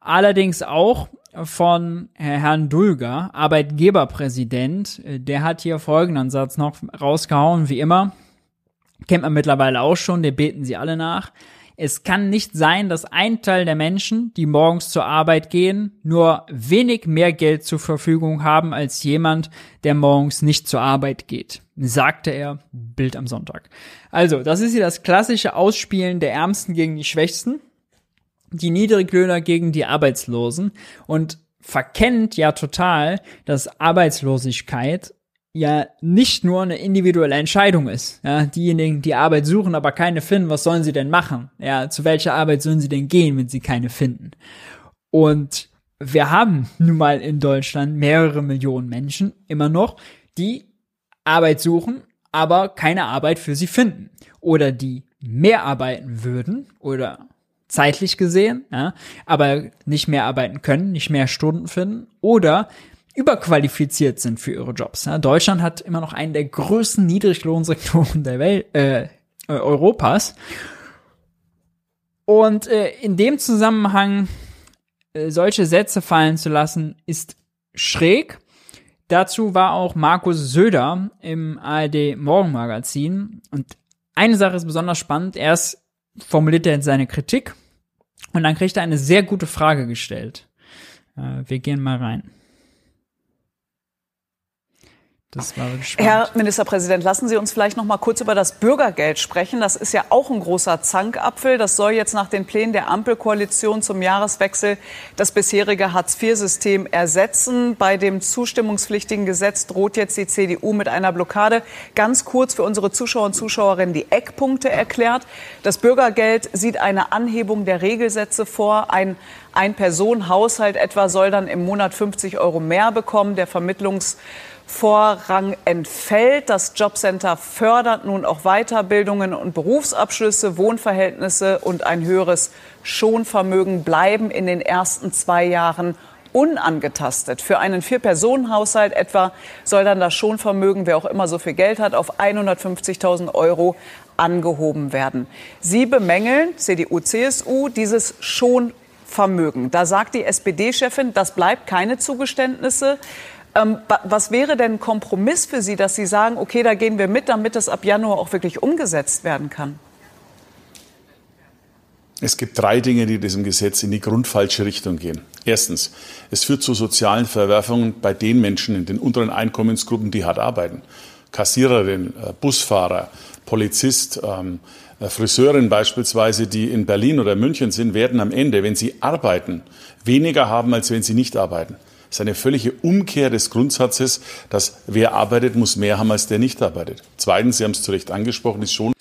Allerdings auch von Herrn Dulger, Arbeitgeberpräsident. Äh, der hat hier folgenden Satz noch rausgehauen, wie immer. Kennt man mittlerweile auch schon, der beten sie alle nach. Es kann nicht sein, dass ein Teil der Menschen, die morgens zur Arbeit gehen, nur wenig mehr Geld zur Verfügung haben als jemand, der morgens nicht zur Arbeit geht, sagte er, Bild am Sonntag. Also, das ist hier das klassische Ausspielen der Ärmsten gegen die Schwächsten, die Niedriglöhner gegen die Arbeitslosen und verkennt ja total, dass Arbeitslosigkeit ja nicht nur eine individuelle Entscheidung ist. Ja, diejenigen, die Arbeit suchen, aber keine finden, was sollen sie denn machen? Ja, zu welcher Arbeit sollen sie denn gehen, wenn sie keine finden? Und wir haben nun mal in Deutschland mehrere Millionen Menschen immer noch, die Arbeit suchen, aber keine Arbeit für sie finden. Oder die mehr arbeiten würden oder zeitlich gesehen, ja, aber nicht mehr arbeiten können, nicht mehr Stunden finden oder überqualifiziert sind für ihre Jobs. Ja, Deutschland hat immer noch einen der größten Niedriglohnsektoren der Welt, äh, Europas. Und äh, in dem Zusammenhang äh, solche Sätze fallen zu lassen, ist schräg. Dazu war auch Markus Söder im ARD Morgenmagazin. Und eine Sache ist besonders spannend. Erst formuliert er seine Kritik und dann kriegt er eine sehr gute Frage gestellt. Äh, wir gehen mal rein. Herr Ministerpräsident, lassen Sie uns vielleicht noch mal kurz über das Bürgergeld sprechen. Das ist ja auch ein großer Zankapfel. Das soll jetzt nach den Plänen der Ampelkoalition zum Jahreswechsel das bisherige Hartz-IV-System ersetzen. Bei dem zustimmungspflichtigen Gesetz droht jetzt die CDU mit einer Blockade. Ganz kurz für unsere Zuschauer und Zuschauerinnen die Eckpunkte erklärt. Das Bürgergeld sieht eine Anhebung der Regelsätze vor. Ein ein Personenhaushalt etwa soll dann im Monat 50 Euro mehr bekommen. Der Vermittlungs Vorrang entfällt. Das Jobcenter fördert nun auch Weiterbildungen und Berufsabschlüsse, Wohnverhältnisse und ein höheres Schonvermögen bleiben in den ersten zwei Jahren unangetastet. Für einen Vier-Personen-Haushalt etwa soll dann das Schonvermögen, wer auch immer so viel Geld hat, auf 150.000 Euro angehoben werden. Sie bemängeln, CDU, CSU, dieses Schonvermögen. Da sagt die SPD-Chefin, das bleibt keine Zugeständnisse. Ähm, was wäre denn ein Kompromiss für Sie, dass Sie sagen, okay, da gehen wir mit, damit das ab Januar auch wirklich umgesetzt werden kann? Es gibt drei Dinge, die diesem Gesetz in die grundfalsche Richtung gehen. Erstens, es führt zu sozialen Verwerfungen bei den Menschen in den unteren Einkommensgruppen, die hart arbeiten. Kassiererin, äh, Busfahrer, Polizist, ähm, äh, Friseurin beispielsweise, die in Berlin oder München sind, werden am Ende, wenn sie arbeiten, weniger haben, als wenn sie nicht arbeiten. Ist eine völlige Umkehr des Grundsatzes, dass wer arbeitet, muss mehr haben als der nicht arbeitet. Zweitens, Sie haben es zu Recht angesprochen, ist schon.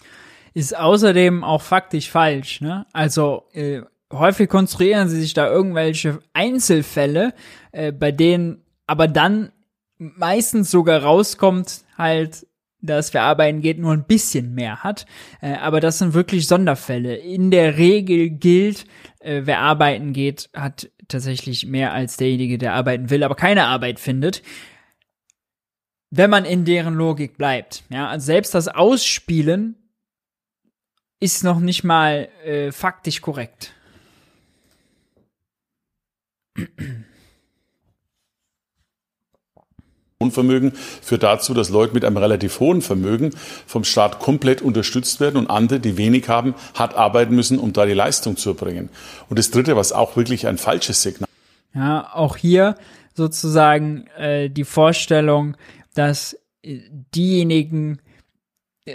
Ist außerdem auch faktisch falsch. Ne? Also äh, häufig konstruieren sie sich da irgendwelche Einzelfälle, äh, bei denen aber dann meistens sogar rauskommt, halt, dass wer arbeiten geht, nur ein bisschen mehr hat. Äh, aber das sind wirklich Sonderfälle. In der Regel gilt, äh, wer arbeiten geht, hat tatsächlich mehr als derjenige, der arbeiten will, aber keine Arbeit findet. Wenn man in deren Logik bleibt. Ja, also selbst das Ausspielen ist noch nicht mal äh, faktisch korrekt. Vermögen führt dazu, dass Leute mit einem relativ hohen Vermögen vom Staat komplett unterstützt werden und andere, die wenig haben, hart arbeiten müssen, um da die Leistung zu erbringen. Und das Dritte, was auch wirklich ein falsches Signal. Ja, auch hier sozusagen äh, die Vorstellung, dass äh, diejenigen,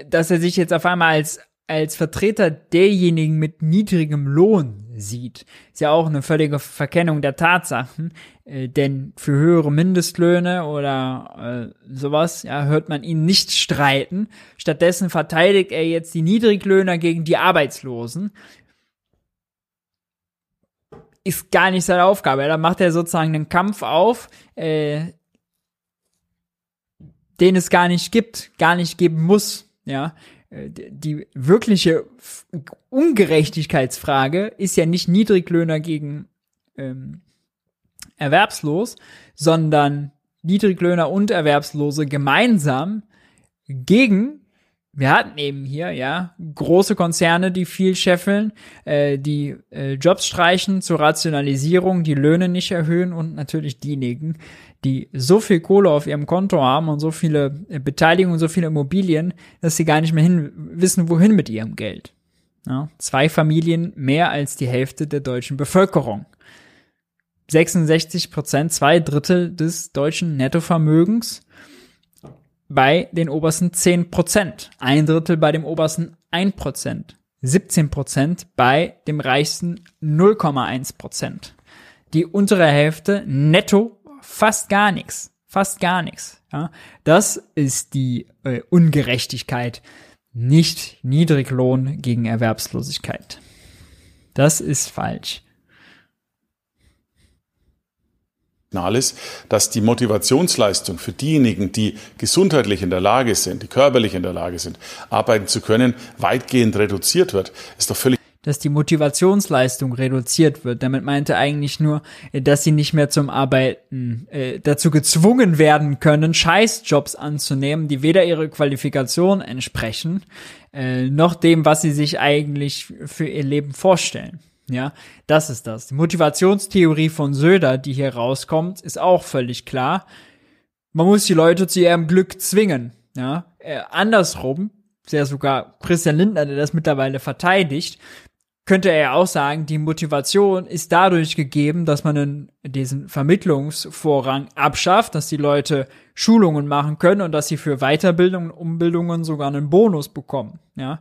dass er sich jetzt auf einmal als als Vertreter derjenigen mit niedrigem Lohn sieht. Ist ja auch eine völlige Verkennung der Tatsachen, äh, denn für höhere Mindestlöhne oder äh, sowas, ja, hört man ihn nicht streiten. Stattdessen verteidigt er jetzt die Niedriglöhner gegen die Arbeitslosen. Ist gar nicht seine Aufgabe. Da macht er sozusagen einen Kampf auf, äh, den es gar nicht gibt, gar nicht geben muss. Ja, die wirkliche Ungerechtigkeitsfrage ist ja nicht Niedriglöhner gegen ähm, Erwerbslos, sondern Niedriglöhner und Erwerbslose gemeinsam gegen wir hatten eben hier, ja, große Konzerne, die viel scheffeln, äh, die äh, Jobs streichen zur Rationalisierung, die Löhne nicht erhöhen und natürlich diejenigen, die so viel Kohle auf ihrem Konto haben und so viele äh, Beteiligungen, so viele Immobilien, dass sie gar nicht mehr hin, wissen, wohin mit ihrem Geld. Ja, zwei Familien mehr als die Hälfte der deutschen Bevölkerung. 66 Prozent, zwei Drittel des deutschen Nettovermögens bei den obersten 10 Prozent, ein Drittel bei dem obersten 1 Prozent, 17 Prozent bei dem reichsten 0,1 Prozent. Die untere Hälfte netto fast gar nichts, fast gar nichts. Ja, das ist die äh, Ungerechtigkeit, nicht Niedriglohn gegen Erwerbslosigkeit. Das ist falsch. Ist, dass die Motivationsleistung für diejenigen, die gesundheitlich in der Lage sind, die körperlich in der Lage sind, arbeiten zu können, weitgehend reduziert wird, ist doch völlig dass die Motivationsleistung reduziert wird. Damit meinte er eigentlich nur, dass sie nicht mehr zum Arbeiten äh, dazu gezwungen werden können, Scheißjobs anzunehmen, die weder ihrer Qualifikation entsprechen, äh, noch dem, was sie sich eigentlich für ihr Leben vorstellen. Ja, das ist das. Die Motivationstheorie von Söder, die hier rauskommt, ist auch völlig klar. Man muss die Leute zu ihrem Glück zwingen. Ja, äh, andersrum, sehr sogar Christian Lindner, der das mittlerweile verteidigt, könnte er ja auch sagen, die Motivation ist dadurch gegeben, dass man in diesen Vermittlungsvorrang abschafft, dass die Leute Schulungen machen können und dass sie für Weiterbildung und Umbildungen sogar einen Bonus bekommen. Ja,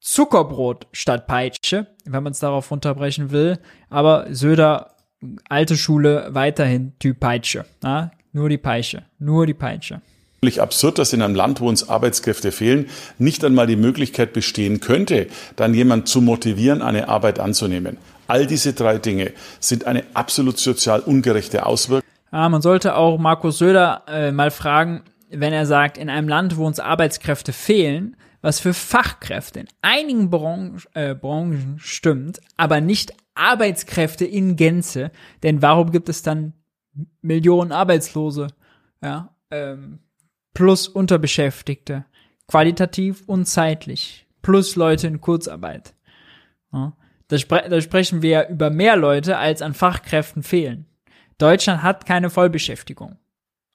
Zuckerbrot statt Peitsche, wenn man es darauf runterbrechen will. Aber Söder, alte Schule, weiterhin Typ Peitsche. Na? Nur die Peitsche, nur die Peitsche. Völlig absurd, dass in einem Land, wo uns Arbeitskräfte fehlen, nicht einmal die Möglichkeit bestehen könnte, dann jemand zu motivieren, eine Arbeit anzunehmen. All diese drei Dinge sind eine absolut sozial ungerechte Auswirkung. Ja, man sollte auch Markus Söder äh, mal fragen, wenn er sagt, in einem Land, wo uns Arbeitskräfte fehlen, was für Fachkräfte in einigen Branchen, äh, Branchen stimmt, aber nicht Arbeitskräfte in Gänze. Denn warum gibt es dann Millionen Arbeitslose? Ja, ähm, plus Unterbeschäftigte, qualitativ und zeitlich, plus Leute in Kurzarbeit. Ja, da, spre da sprechen wir über mehr Leute, als an Fachkräften fehlen. Deutschland hat keine Vollbeschäftigung.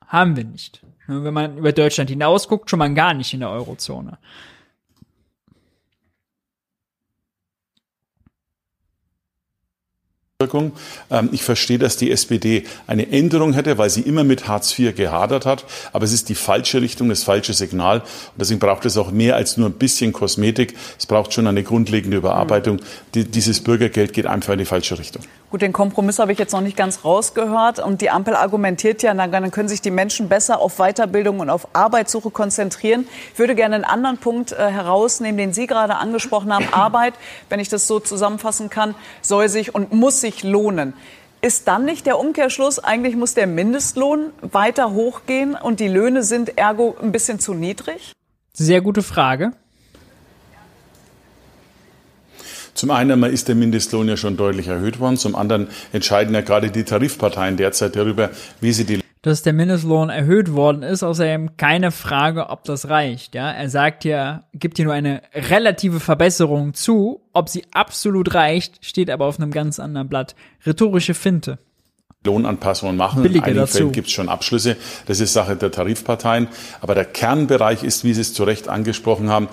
Haben wir nicht. Wenn man über Deutschland hinaus guckt, schon mal gar nicht in der Eurozone. Ich verstehe, dass die SPD eine Änderung hätte, weil sie immer mit Hartz IV gehadert hat. Aber es ist die falsche Richtung, das falsche Signal. Und deswegen braucht es auch mehr als nur ein bisschen Kosmetik. Es braucht schon eine grundlegende Überarbeitung. Dieses Bürgergeld geht einfach in die falsche Richtung. Gut, den Kompromiss habe ich jetzt noch nicht ganz rausgehört. Und die Ampel argumentiert ja, dann können sich die Menschen besser auf Weiterbildung und auf Arbeitssuche konzentrieren. Ich würde gerne einen anderen Punkt äh, herausnehmen, den Sie gerade angesprochen haben. Arbeit, wenn ich das so zusammenfassen kann, soll sich und muss sich lohnen. Ist dann nicht der Umkehrschluss, eigentlich muss der Mindestlohn weiter hochgehen und die Löhne sind ergo ein bisschen zu niedrig? Sehr gute Frage. Zum einen ist der Mindestlohn ja schon deutlich erhöht worden, zum anderen entscheiden ja gerade die Tarifparteien derzeit darüber, wie sie die dass der Mindestlohn erhöht worden ist, außerdem keine Frage, ob das reicht. Ja, er sagt ja, gibt hier nur eine relative Verbesserung zu. Ob sie absolut reicht, steht aber auf einem ganz anderen Blatt. Rhetorische Finte. Lohnanpassungen machen. Billiger In einigen Fällen gibt es schon Abschlüsse. Das ist Sache der Tarifparteien. Aber der Kernbereich ist, wie Sie es zu Recht angesprochen haben,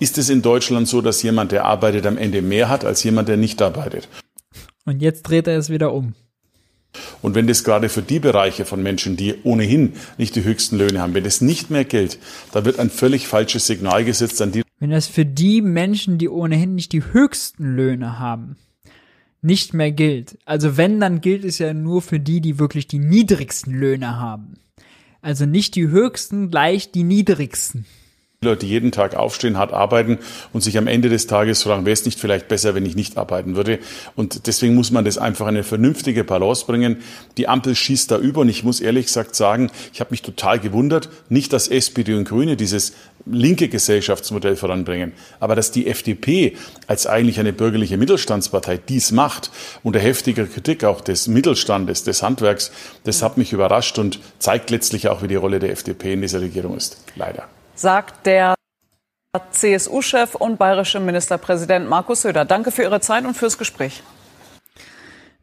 ist es in Deutschland so, dass jemand, der arbeitet, am Ende mehr hat als jemand, der nicht arbeitet? Und jetzt dreht er es wieder um. Und wenn das gerade für die Bereiche von Menschen, die ohnehin nicht die höchsten Löhne haben, wenn das nicht mehr gilt, da wird ein völlig falsches Signal gesetzt an die. Wenn das für die Menschen, die ohnehin nicht die höchsten Löhne haben, nicht mehr gilt. Also wenn, dann gilt es ja nur für die, die wirklich die niedrigsten Löhne haben. Also nicht die höchsten gleich die niedrigsten. Leute jeden Tag aufstehen, hart arbeiten und sich am Ende des Tages fragen, wäre es nicht vielleicht besser, wenn ich nicht arbeiten würde? Und deswegen muss man das einfach eine vernünftige Balance bringen. Die Ampel schießt da über und ich muss ehrlich gesagt sagen, ich habe mich total gewundert, nicht, dass SPD und Grüne dieses linke Gesellschaftsmodell voranbringen, aber dass die FDP als eigentlich eine bürgerliche Mittelstandspartei dies macht, unter heftiger Kritik auch des Mittelstandes, des Handwerks, das hat mich überrascht und zeigt letztlich auch, wie die Rolle der FDP in dieser Regierung ist. Leider sagt der CSU-Chef und bayerische Ministerpräsident Markus Söder. Danke für Ihre Zeit und fürs Gespräch.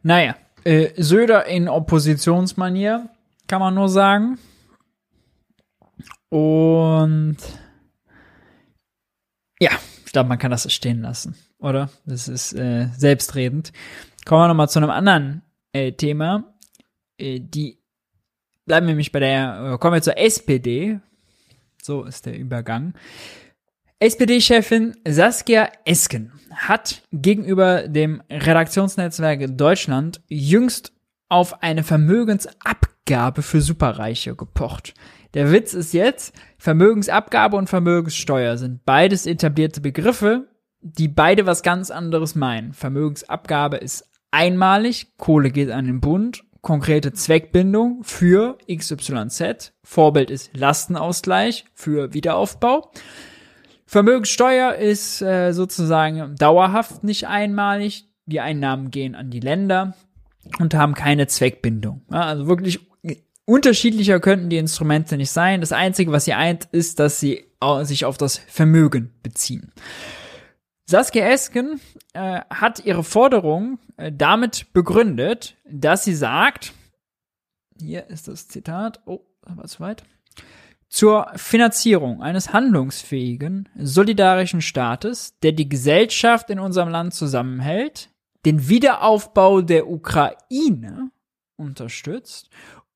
Naja, äh, Söder in Oppositionsmanier, kann man nur sagen. Und ja, ich glaube, man kann das stehen lassen, oder? Das ist äh, selbstredend. Kommen wir nochmal zu einem anderen äh, Thema. Äh, die bleiben nämlich bei der, äh, kommen wir zur SPD, so ist der Übergang. SPD-Chefin Saskia Esken hat gegenüber dem Redaktionsnetzwerk Deutschland jüngst auf eine Vermögensabgabe für Superreiche gepocht. Der Witz ist jetzt, Vermögensabgabe und Vermögenssteuer sind beides etablierte Begriffe, die beide was ganz anderes meinen. Vermögensabgabe ist einmalig, Kohle geht an den Bund konkrete Zweckbindung für XYZ. Vorbild ist Lastenausgleich für Wiederaufbau. Vermögenssteuer ist äh, sozusagen dauerhaft nicht einmalig. Die Einnahmen gehen an die Länder und haben keine Zweckbindung. Ja, also wirklich unterschiedlicher könnten die Instrumente nicht sein. Das Einzige, was sie eint, ist, dass sie sich auf das Vermögen beziehen. Saskia Esken äh, hat ihre Forderung äh, damit begründet, dass sie sagt, hier ist das Zitat, oh, war zu weit, zur Finanzierung eines handlungsfähigen, solidarischen Staates, der die Gesellschaft in unserem Land zusammenhält, den Wiederaufbau der Ukraine unterstützt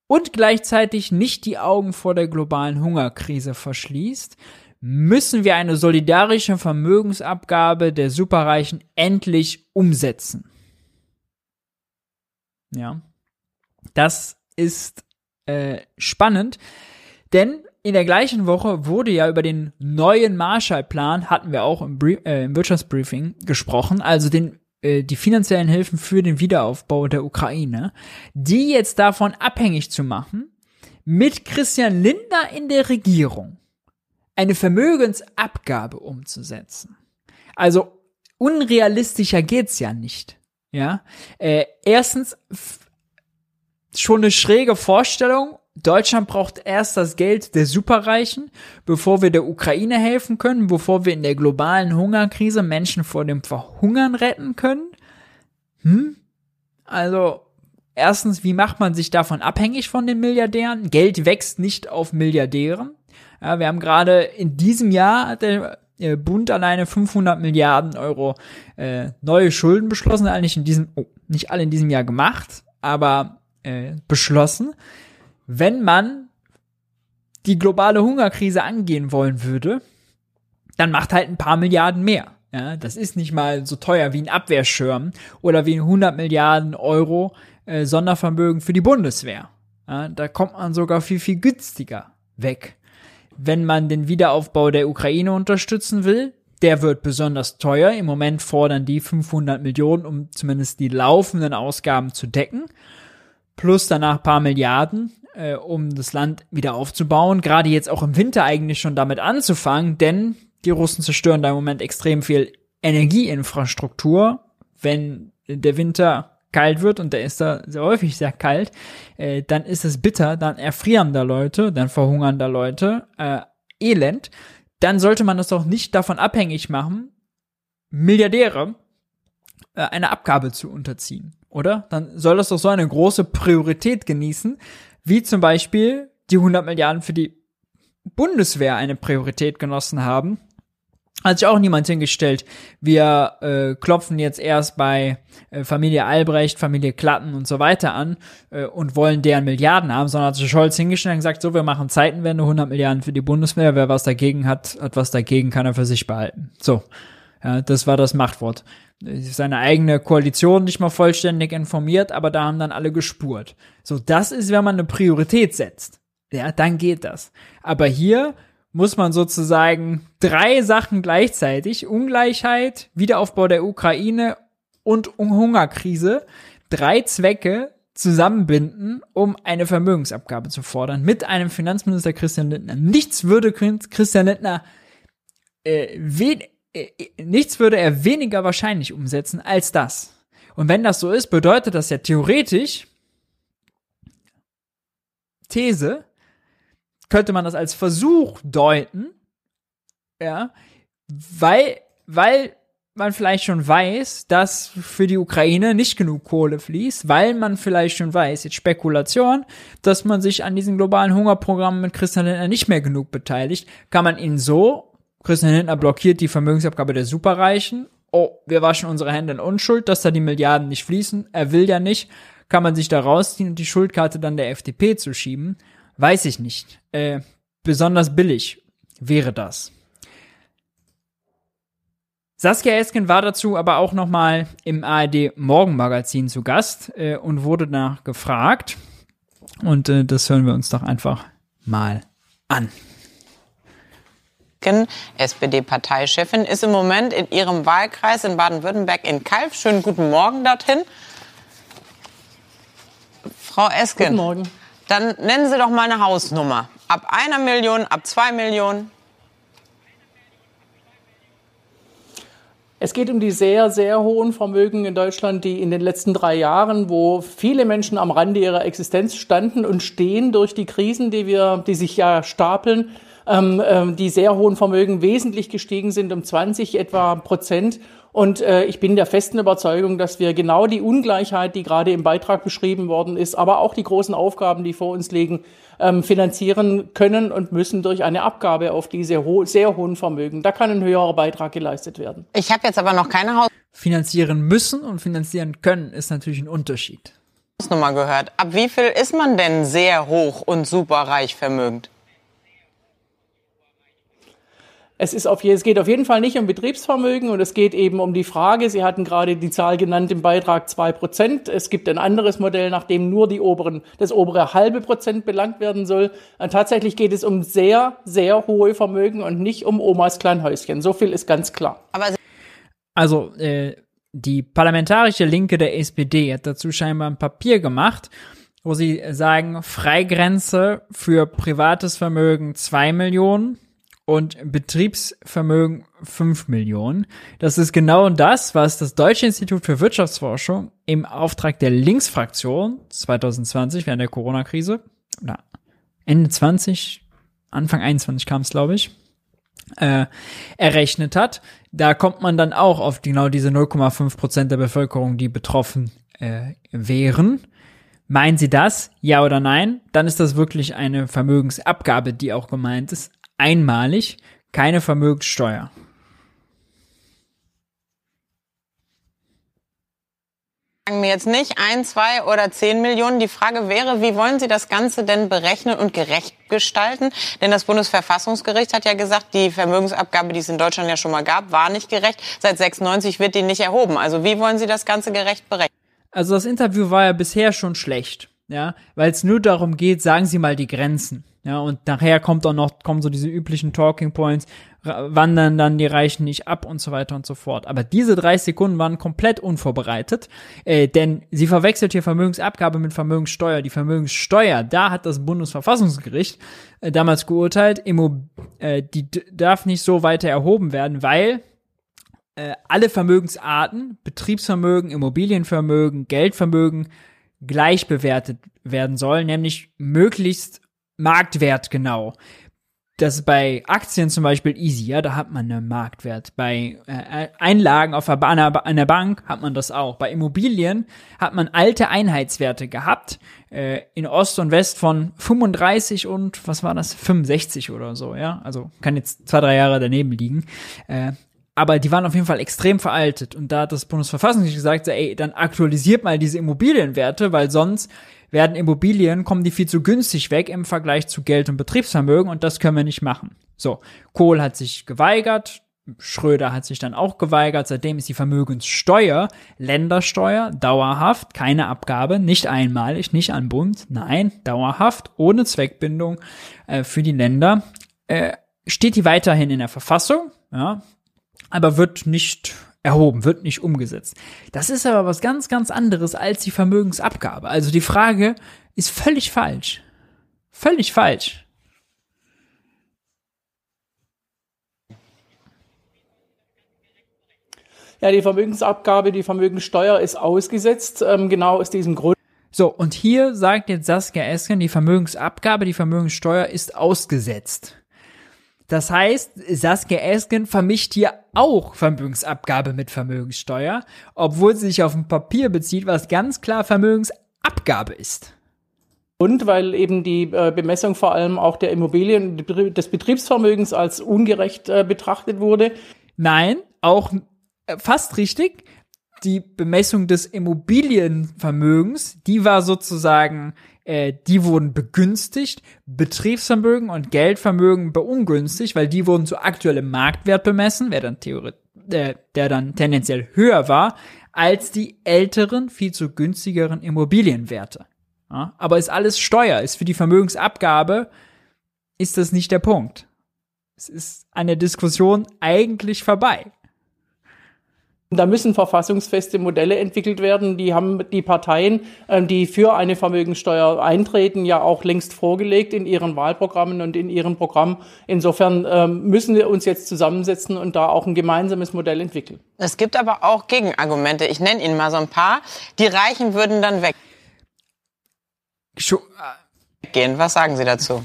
und gleichzeitig nicht die Augen vor der globalen Hungerkrise verschließt, müssen wir eine solidarische Vermögensabgabe der Superreichen endlich umsetzen. Ja, das ist äh, spannend, denn in der gleichen Woche wurde ja über den neuen Marshallplan, hatten wir auch im, Brie äh, im Wirtschaftsbriefing gesprochen, also den, äh, die finanziellen Hilfen für den Wiederaufbau der Ukraine, die jetzt davon abhängig zu machen, mit Christian Lindner in der Regierung eine Vermögensabgabe umzusetzen. Also unrealistischer geht's ja nicht. Ja, äh, erstens schon eine schräge Vorstellung. Deutschland braucht erst das Geld der Superreichen, bevor wir der Ukraine helfen können, bevor wir in der globalen Hungerkrise Menschen vor dem Verhungern retten können. Hm? Also, erstens, wie macht man sich davon abhängig von den Milliardären? Geld wächst nicht auf Milliardären. Ja, wir haben gerade in diesem Jahr hat der Bund alleine 500 Milliarden Euro äh, neue Schulden beschlossen, eigentlich in diesem, oh, nicht alle in diesem Jahr gemacht, aber äh, beschlossen. Wenn man die globale Hungerkrise angehen wollen würde, dann macht halt ein paar Milliarden mehr. Ja, das ist nicht mal so teuer wie ein Abwehrschirm oder wie ein 100 Milliarden Euro äh, Sondervermögen für die Bundeswehr. Ja, da kommt man sogar viel, viel günstiger weg. Wenn man den Wiederaufbau der Ukraine unterstützen will, der wird besonders teuer. Im Moment fordern die 500 Millionen, um zumindest die laufenden Ausgaben zu decken. Plus danach paar Milliarden, äh, um das Land wieder aufzubauen. Gerade jetzt auch im Winter eigentlich schon damit anzufangen, denn die Russen zerstören da im Moment extrem viel Energieinfrastruktur. Wenn der Winter kalt wird und der ist da sehr häufig sehr kalt, äh, dann ist es bitter, dann erfrieren da Leute, dann verhungern da Leute, äh, Elend. Dann sollte man das doch nicht davon abhängig machen, Milliardäre äh, eine Abgabe zu unterziehen, oder? Dann soll das doch so eine große Priorität genießen, wie zum Beispiel die 100 Milliarden für die Bundeswehr eine Priorität genossen haben hat sich auch niemand hingestellt. Wir äh, klopfen jetzt erst bei äh, Familie Albrecht, Familie Klatten und so weiter an äh, und wollen deren Milliarden haben, sondern hat sich Scholz hingestellt und gesagt, so, wir machen Zeitenwende, 100 Milliarden für die Bundeswehr, wer was dagegen hat, hat was dagegen, kann er für sich behalten. So, ja, das war das Machtwort. Seine eigene Koalition nicht mal vollständig informiert, aber da haben dann alle gespurt. So, das ist, wenn man eine Priorität setzt. Ja, dann geht das. Aber hier muss man sozusagen drei Sachen gleichzeitig, Ungleichheit, Wiederaufbau der Ukraine und Hungerkrise, drei Zwecke zusammenbinden, um eine Vermögensabgabe zu fordern mit einem Finanzminister Christian Lindner. Nichts würde Christian Lindner äh, wen, äh, nichts würde er weniger wahrscheinlich umsetzen als das. Und wenn das so ist, bedeutet das ja theoretisch These, könnte man das als Versuch deuten, ja, weil, weil man vielleicht schon weiß, dass für die Ukraine nicht genug Kohle fließt, weil man vielleicht schon weiß, jetzt Spekulation, dass man sich an diesen globalen Hungerprogrammen mit Christian Lindner nicht mehr genug beteiligt, kann man ihn so, Christian Lindner blockiert die Vermögensabgabe der Superreichen, oh, wir waschen unsere Hände in Unschuld, dass da die Milliarden nicht fließen, er will ja nicht, kann man sich da rausziehen und die Schuldkarte dann der FDP zu schieben. Weiß ich nicht. Äh, besonders billig wäre das. Saskia Esken war dazu aber auch noch mal im ARD Morgenmagazin zu Gast äh, und wurde danach gefragt. Und äh, das hören wir uns doch einfach mal an. SPD-Parteichefin, ist im Moment in ihrem Wahlkreis in Baden-Württemberg in Kalf. Schönen guten Morgen dorthin. Frau Esken. Guten Morgen. Dann nennen Sie doch mal eine Hausnummer. Ab einer Million, ab zwei Millionen. Es geht um die sehr, sehr hohen Vermögen in Deutschland, die in den letzten drei Jahren, wo viele Menschen am Rande ihrer Existenz standen und stehen durch die Krisen, die wir, die sich ja stapeln, ähm, ähm, die sehr hohen Vermögen wesentlich gestiegen sind, um 20 etwa Prozent. Und äh, ich bin der festen Überzeugung, dass wir genau die Ungleichheit, die gerade im Beitrag beschrieben worden ist, aber auch die großen Aufgaben, die vor uns liegen, ähm, finanzieren können und müssen durch eine Abgabe auf diese ho sehr hohen Vermögen. Da kann ein höherer Beitrag geleistet werden. Ich habe jetzt aber noch keine Haus Finanzieren müssen und finanzieren können ist natürlich ein Unterschied. Hausnummer gehört. Ab wie viel ist man denn sehr hoch und superreich vermögend? Es, ist auf, es geht auf jeden Fall nicht um Betriebsvermögen und es geht eben um die Frage, Sie hatten gerade die Zahl genannt im Beitrag zwei Prozent. Es gibt ein anderes Modell, nach dem nur die oberen, das obere halbe Prozent belangt werden soll. Und tatsächlich geht es um sehr, sehr hohe Vermögen und nicht um Omas Kleinhäuschen. So viel ist ganz klar. also äh, die parlamentarische Linke der SPD hat dazu scheinbar ein Papier gemacht, wo sie sagen, Freigrenze für privates Vermögen zwei Millionen und Betriebsvermögen 5 Millionen. Das ist genau das, was das Deutsche Institut für Wirtschaftsforschung im Auftrag der Linksfraktion 2020 während der Corona-Krise oder Ende 20, Anfang 21 kam es, glaube ich, äh, errechnet hat. Da kommt man dann auch auf genau diese 0,5 Prozent der Bevölkerung, die betroffen äh, wären. Meinen Sie das? Ja oder nein? Dann ist das wirklich eine Vermögensabgabe, die auch gemeint ist einmalig, keine Vermögenssteuer. sagen mir jetzt nicht ein, zwei oder zehn Millionen. Die Frage wäre, wie wollen Sie das Ganze denn berechnen und gerecht gestalten? Denn das Bundesverfassungsgericht hat ja gesagt, die Vermögensabgabe, die es in Deutschland ja schon mal gab, war nicht gerecht. Seit 96 wird die nicht erhoben. Also wie wollen Sie das Ganze gerecht berechnen? Also das Interview war ja bisher schon schlecht, ja, weil es nur darum geht, sagen Sie mal die Grenzen. Ja, und nachher kommt auch noch, kommen so diese üblichen Talking Points, wandern dann die Reichen nicht ab und so weiter und so fort. Aber diese drei Sekunden waren komplett unvorbereitet, äh, denn sie verwechselt hier Vermögensabgabe mit Vermögenssteuer. Die Vermögenssteuer, da hat das Bundesverfassungsgericht äh, damals geurteilt, immo, äh, die darf nicht so weiter erhoben werden, weil äh, alle Vermögensarten, Betriebsvermögen, Immobilienvermögen, Geldvermögen gleich bewertet werden sollen, nämlich möglichst Marktwert genau. Das ist bei Aktien zum Beispiel easy, ja, da hat man einen Marktwert. Bei äh, Einlagen auf einer, einer Bank hat man das auch. Bei Immobilien hat man alte Einheitswerte gehabt, äh, in Ost und West von 35 und, was war das, 65 oder so, ja. Also kann jetzt zwei, drei Jahre daneben liegen. Äh, aber die waren auf jeden Fall extrem veraltet. Und da hat das Bundesverfassungsgericht gesagt, ey, dann aktualisiert mal diese Immobilienwerte, weil sonst werden Immobilien, kommen die viel zu günstig weg im Vergleich zu Geld und Betriebsvermögen und das können wir nicht machen. So, Kohl hat sich geweigert, Schröder hat sich dann auch geweigert. Seitdem ist die Vermögenssteuer, Ländersteuer, dauerhaft, keine Abgabe, nicht einmalig, nicht an Bund, nein, dauerhaft, ohne Zweckbindung äh, für die Länder. Äh, steht die weiterhin in der Verfassung, ja, aber wird nicht erhoben, wird nicht umgesetzt. Das ist aber was ganz, ganz anderes als die Vermögensabgabe. Also die Frage ist völlig falsch. Völlig falsch. Ja, die Vermögensabgabe, die Vermögenssteuer ist ausgesetzt, ähm, genau aus diesem Grund. So, und hier sagt jetzt Saskia Esken, die Vermögensabgabe, die Vermögenssteuer ist ausgesetzt. Das heißt, Saskia Esken vermischt hier auch Vermögensabgabe mit Vermögenssteuer, obwohl sie sich auf ein Papier bezieht, was ganz klar Vermögensabgabe ist. Und weil eben die äh, Bemessung vor allem auch der Immobilien, des Betriebsvermögens als ungerecht äh, betrachtet wurde. Nein, auch äh, fast richtig. Die Bemessung des Immobilienvermögens, die war sozusagen äh, die wurden begünstigt, Betriebsvermögen und Geldvermögen beungünstigt, weil die wurden zu aktuellem Marktwert bemessen, wer dann theoretisch, äh, der dann tendenziell höher war, als die älteren, viel zu günstigeren Immobilienwerte. Ja, aber ist alles Steuer, ist für die Vermögensabgabe, ist das nicht der Punkt. Es ist an der Diskussion eigentlich vorbei. Da müssen verfassungsfeste Modelle entwickelt werden. Die haben die Parteien, ähm, die für eine Vermögenssteuer eintreten, ja auch längst vorgelegt in ihren Wahlprogrammen und in ihren Programmen. Insofern ähm, müssen wir uns jetzt zusammensetzen und da auch ein gemeinsames Modell entwickeln. Es gibt aber auch Gegenargumente. Ich nenne Ihnen mal so ein paar. Die Reichen würden dann weg. Gehen. Was sagen Sie dazu?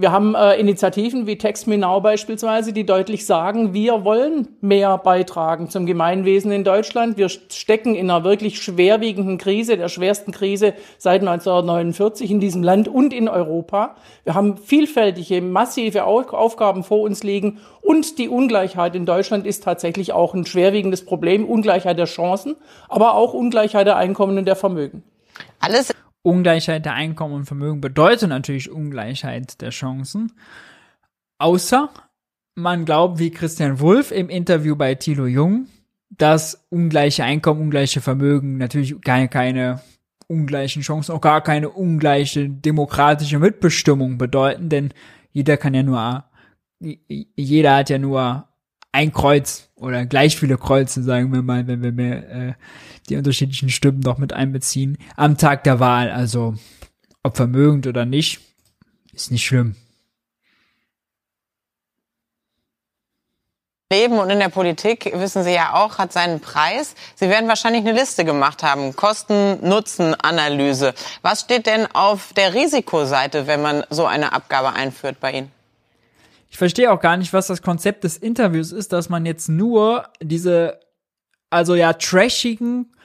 Wir haben äh, Initiativen wie Text Me Now beispielsweise, die deutlich sagen, wir wollen mehr beitragen zum Gemeinwesen in Deutschland. Wir stecken in einer wirklich schwerwiegenden Krise, der schwersten Krise seit 1949 in diesem Land und in Europa. Wir haben vielfältige, massive Aufgaben vor uns liegen und die Ungleichheit in Deutschland ist tatsächlich auch ein schwerwiegendes Problem. Ungleichheit der Chancen, aber auch Ungleichheit der Einkommen und der Vermögen. Alles Ungleichheit der Einkommen und Vermögen bedeutet natürlich Ungleichheit der Chancen. Außer man glaubt, wie Christian Wulff im Interview bei Thilo Jung, dass ungleiche Einkommen, ungleiche Vermögen natürlich keine, keine ungleichen Chancen, auch gar keine ungleiche demokratische Mitbestimmung bedeuten, denn jeder kann ja nur, jeder hat ja nur ein Kreuz oder gleich viele Kreuze, sagen wir mal, wenn wir mehr, äh, die unterschiedlichen Stimmen noch mit einbeziehen, am Tag der Wahl. Also ob vermögend oder nicht, ist nicht schlimm. Leben und in der Politik, wissen Sie ja auch, hat seinen Preis. Sie werden wahrscheinlich eine Liste gemacht haben, Kosten-Nutzen-Analyse. Was steht denn auf der Risikoseite, wenn man so eine Abgabe einführt bei Ihnen? Ich verstehe auch gar nicht, was das Konzept des Interviews ist, dass man jetzt nur diese, also ja, trashigen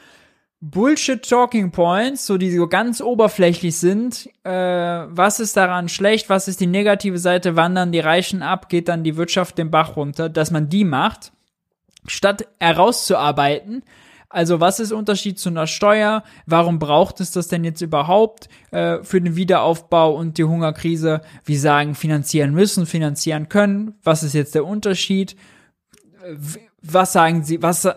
Bullshit-Talking Points, so die so ganz oberflächlich sind. Äh, was ist daran schlecht? Was ist die negative Seite? Wandern die Reichen ab? Geht dann die Wirtschaft den Bach runter? Dass man die macht. statt herauszuarbeiten, also was ist Unterschied zu einer Steuer? Warum braucht es das denn jetzt überhaupt äh, für den Wiederaufbau und die Hungerkrise? Wie sagen, finanzieren müssen, finanzieren können. Was ist jetzt der Unterschied? Was sagen Sie, was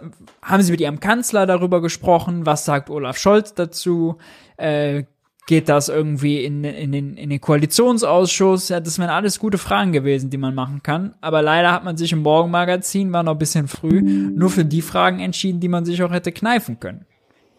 haben Sie mit Ihrem Kanzler darüber gesprochen? Was sagt Olaf Scholz dazu? Äh, geht das irgendwie in, in, den, in den Koalitionsausschuss? Ja, das wären alles gute Fragen gewesen, die man machen kann. Aber leider hat man sich im Morgenmagazin, war noch ein bisschen früh, nur für die Fragen entschieden, die man sich auch hätte kneifen können.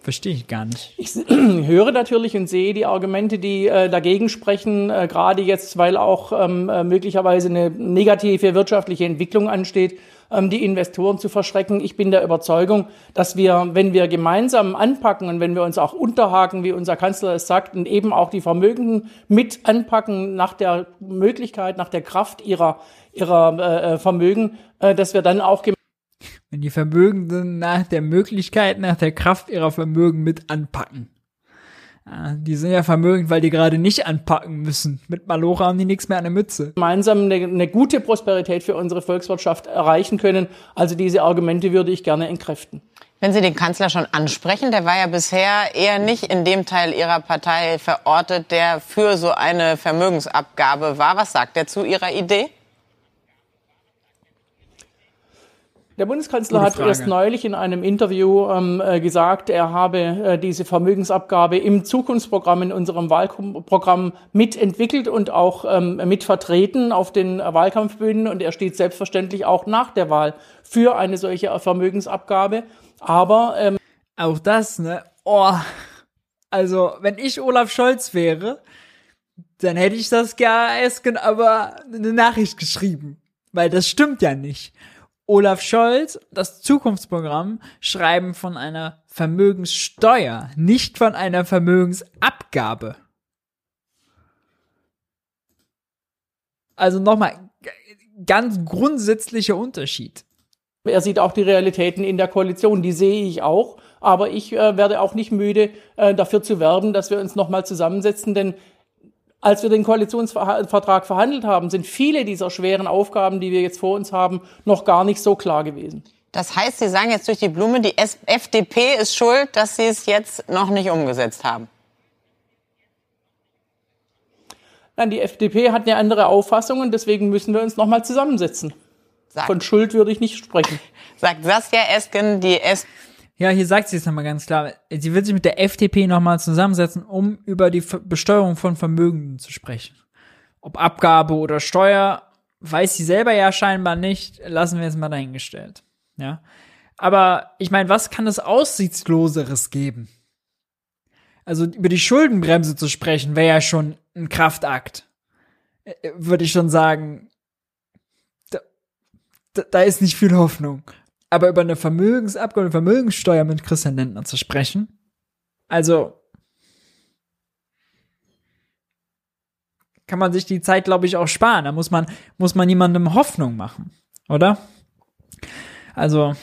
Verstehe ich gar nicht. Ich höre natürlich und sehe die Argumente, die äh, dagegen sprechen, äh, gerade jetzt, weil auch ähm, äh, möglicherweise eine negative wirtschaftliche Entwicklung ansteht ähm, die Investoren zu verschrecken. Ich bin der Überzeugung, dass wir, wenn wir gemeinsam anpacken und wenn wir uns auch unterhaken, wie unser Kanzler es sagt, und eben auch die Vermögenden mit anpacken nach der Möglichkeit, nach der Kraft ihrer, ihrer äh, äh Vermögen, äh, dass wir dann auch wenn die Vermögenden nach der Möglichkeit, nach der Kraft ihrer Vermögen mit anpacken. Ja, die sind ja vermögend, weil die gerade nicht anpacken müssen. Mit Malocha haben die nichts mehr an der Mütze. Gemeinsam eine, eine gute Prosperität für unsere Volkswirtschaft erreichen können. Also diese Argumente würde ich gerne entkräften. Wenn Sie den Kanzler schon ansprechen, der war ja bisher eher nicht in dem Teil Ihrer Partei verortet, der für so eine Vermögensabgabe war. Was sagt er zu Ihrer Idee? Der Bundeskanzler hat erst neulich in einem Interview ähm, äh, gesagt, er habe äh, diese Vermögensabgabe im Zukunftsprogramm, in unserem Wahlprogramm mitentwickelt und auch ähm, mitvertreten auf den Wahlkampfbühnen. Und er steht selbstverständlich auch nach der Wahl für eine solche Vermögensabgabe. Aber ähm, auch das, ne? Oh, also wenn ich Olaf Scholz wäre, dann hätte ich das erst aber eine Nachricht geschrieben, weil das stimmt ja nicht. Olaf Scholz, das Zukunftsprogramm, schreiben von einer Vermögenssteuer, nicht von einer Vermögensabgabe. Also nochmal, ganz grundsätzlicher Unterschied. Er sieht auch die Realitäten in der Koalition, die sehe ich auch. Aber ich äh, werde auch nicht müde, äh, dafür zu werben, dass wir uns nochmal zusammensetzen, denn als wir den Koalitionsvertrag verhandelt haben, sind viele dieser schweren Aufgaben, die wir jetzt vor uns haben, noch gar nicht so klar gewesen. Das heißt, Sie sagen jetzt durch die Blume, die FDP ist schuld, dass Sie es jetzt noch nicht umgesetzt haben. Nein, die FDP hat eine andere Auffassung und deswegen müssen wir uns noch mal zusammensetzen. Sagt. Von Schuld würde ich nicht sprechen. Sagt Saskia Esken, die SPD. Ja, hier sagt sie es nochmal ganz klar. Sie wird sich mit der FDP nochmal zusammensetzen, um über die Besteuerung von Vermögen zu sprechen. Ob Abgabe oder Steuer, weiß sie selber ja scheinbar nicht. Lassen wir jetzt mal dahingestellt. Ja. Aber ich meine, was kann es Aussichtsloseres geben? Also über die Schuldenbremse zu sprechen, wäre ja schon ein Kraftakt. Äh, würde ich schon sagen, da, da ist nicht viel Hoffnung. Aber über eine Vermögensabgabe, Vermögenssteuer mit Christian Lindner zu sprechen, also kann man sich die Zeit, glaube ich, auch sparen. Da muss man, muss man niemandem Hoffnung machen, oder? Also,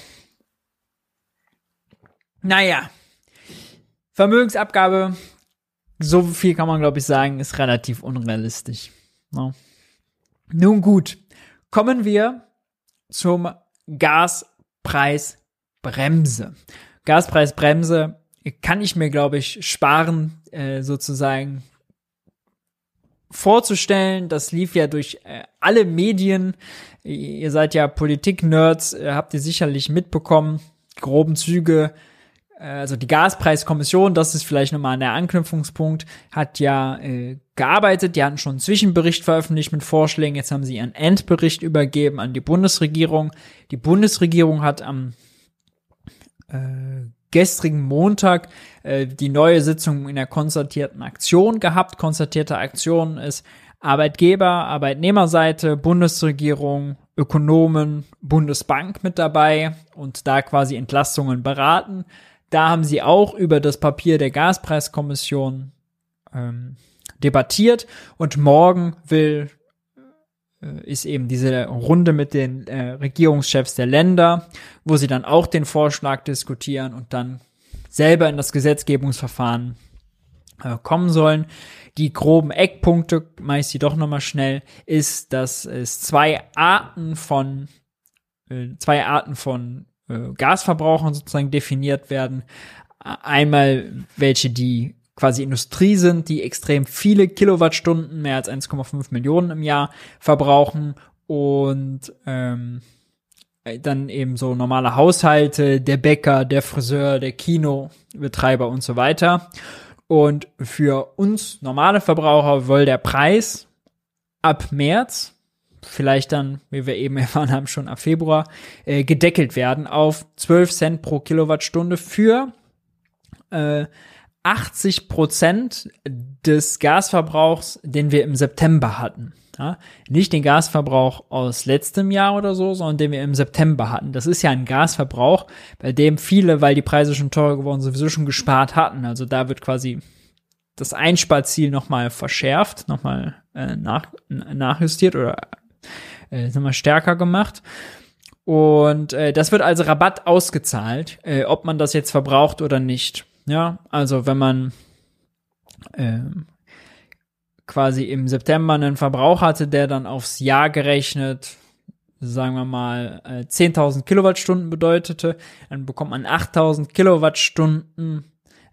naja, Vermögensabgabe, so viel kann man, glaube ich, sagen, ist relativ unrealistisch. No. Ne? Nun gut, kommen wir zum Gas Gaspreisbremse. Gaspreisbremse kann ich mir, glaube ich, sparen, äh, sozusagen vorzustellen. Das lief ja durch äh, alle Medien. Ihr seid ja Politik-Nerds, äh, habt ihr sicherlich mitbekommen. Groben Züge also die Gaspreiskommission, das ist vielleicht nochmal der Anknüpfungspunkt, hat ja äh, gearbeitet. Die hatten schon einen Zwischenbericht veröffentlicht mit Vorschlägen. Jetzt haben sie ihren Endbericht übergeben an die Bundesregierung. Die Bundesregierung hat am äh, gestrigen Montag äh, die neue Sitzung in der konzertierten Aktion gehabt. Konzertierte Aktion ist Arbeitgeber, Arbeitnehmerseite, Bundesregierung, Ökonomen, Bundesbank mit dabei und da quasi Entlastungen beraten. Da haben sie auch über das Papier der Gaspreiskommission ähm, debattiert und morgen will äh, ist eben diese Runde mit den äh, Regierungschefs der Länder, wo sie dann auch den Vorschlag diskutieren und dann selber in das Gesetzgebungsverfahren äh, kommen sollen. Die groben Eckpunkte, meist sie doch nochmal schnell, ist, dass es zwei Arten von äh, zwei Arten von äh, Gasverbrauchern sozusagen definiert werden. Einmal welche, die quasi Industrie sind, die extrem viele Kilowattstunden, mehr als 1,5 Millionen im Jahr verbrauchen und ähm, dann eben so normale Haushalte, der Bäcker, der Friseur, der Kinobetreiber und so weiter. Und für uns normale Verbraucher soll der Preis ab März, vielleicht dann, wie wir eben erfahren haben, schon ab Februar, äh, gedeckelt werden auf 12 Cent pro Kilowattstunde für äh, 80 Prozent des Gasverbrauchs, den wir im September hatten. Ja, nicht den Gasverbrauch aus letztem Jahr oder so, sondern den wir im September hatten. Das ist ja ein Gasverbrauch, bei dem viele, weil die Preise schon teurer geworden sind, sowieso schon gespart hatten. Also da wird quasi das Einsparziel nochmal verschärft, nochmal äh, nach, nachjustiert oder äh, nochmal stärker gemacht. Und äh, das wird als Rabatt ausgezahlt, äh, ob man das jetzt verbraucht oder nicht. Ja, also wenn man äh, quasi im September einen Verbrauch hatte, der dann aufs Jahr gerechnet, sagen wir mal, 10.000 äh, Kilowattstunden bedeutete, dann bekommt man 8.000 Kilowattstunden,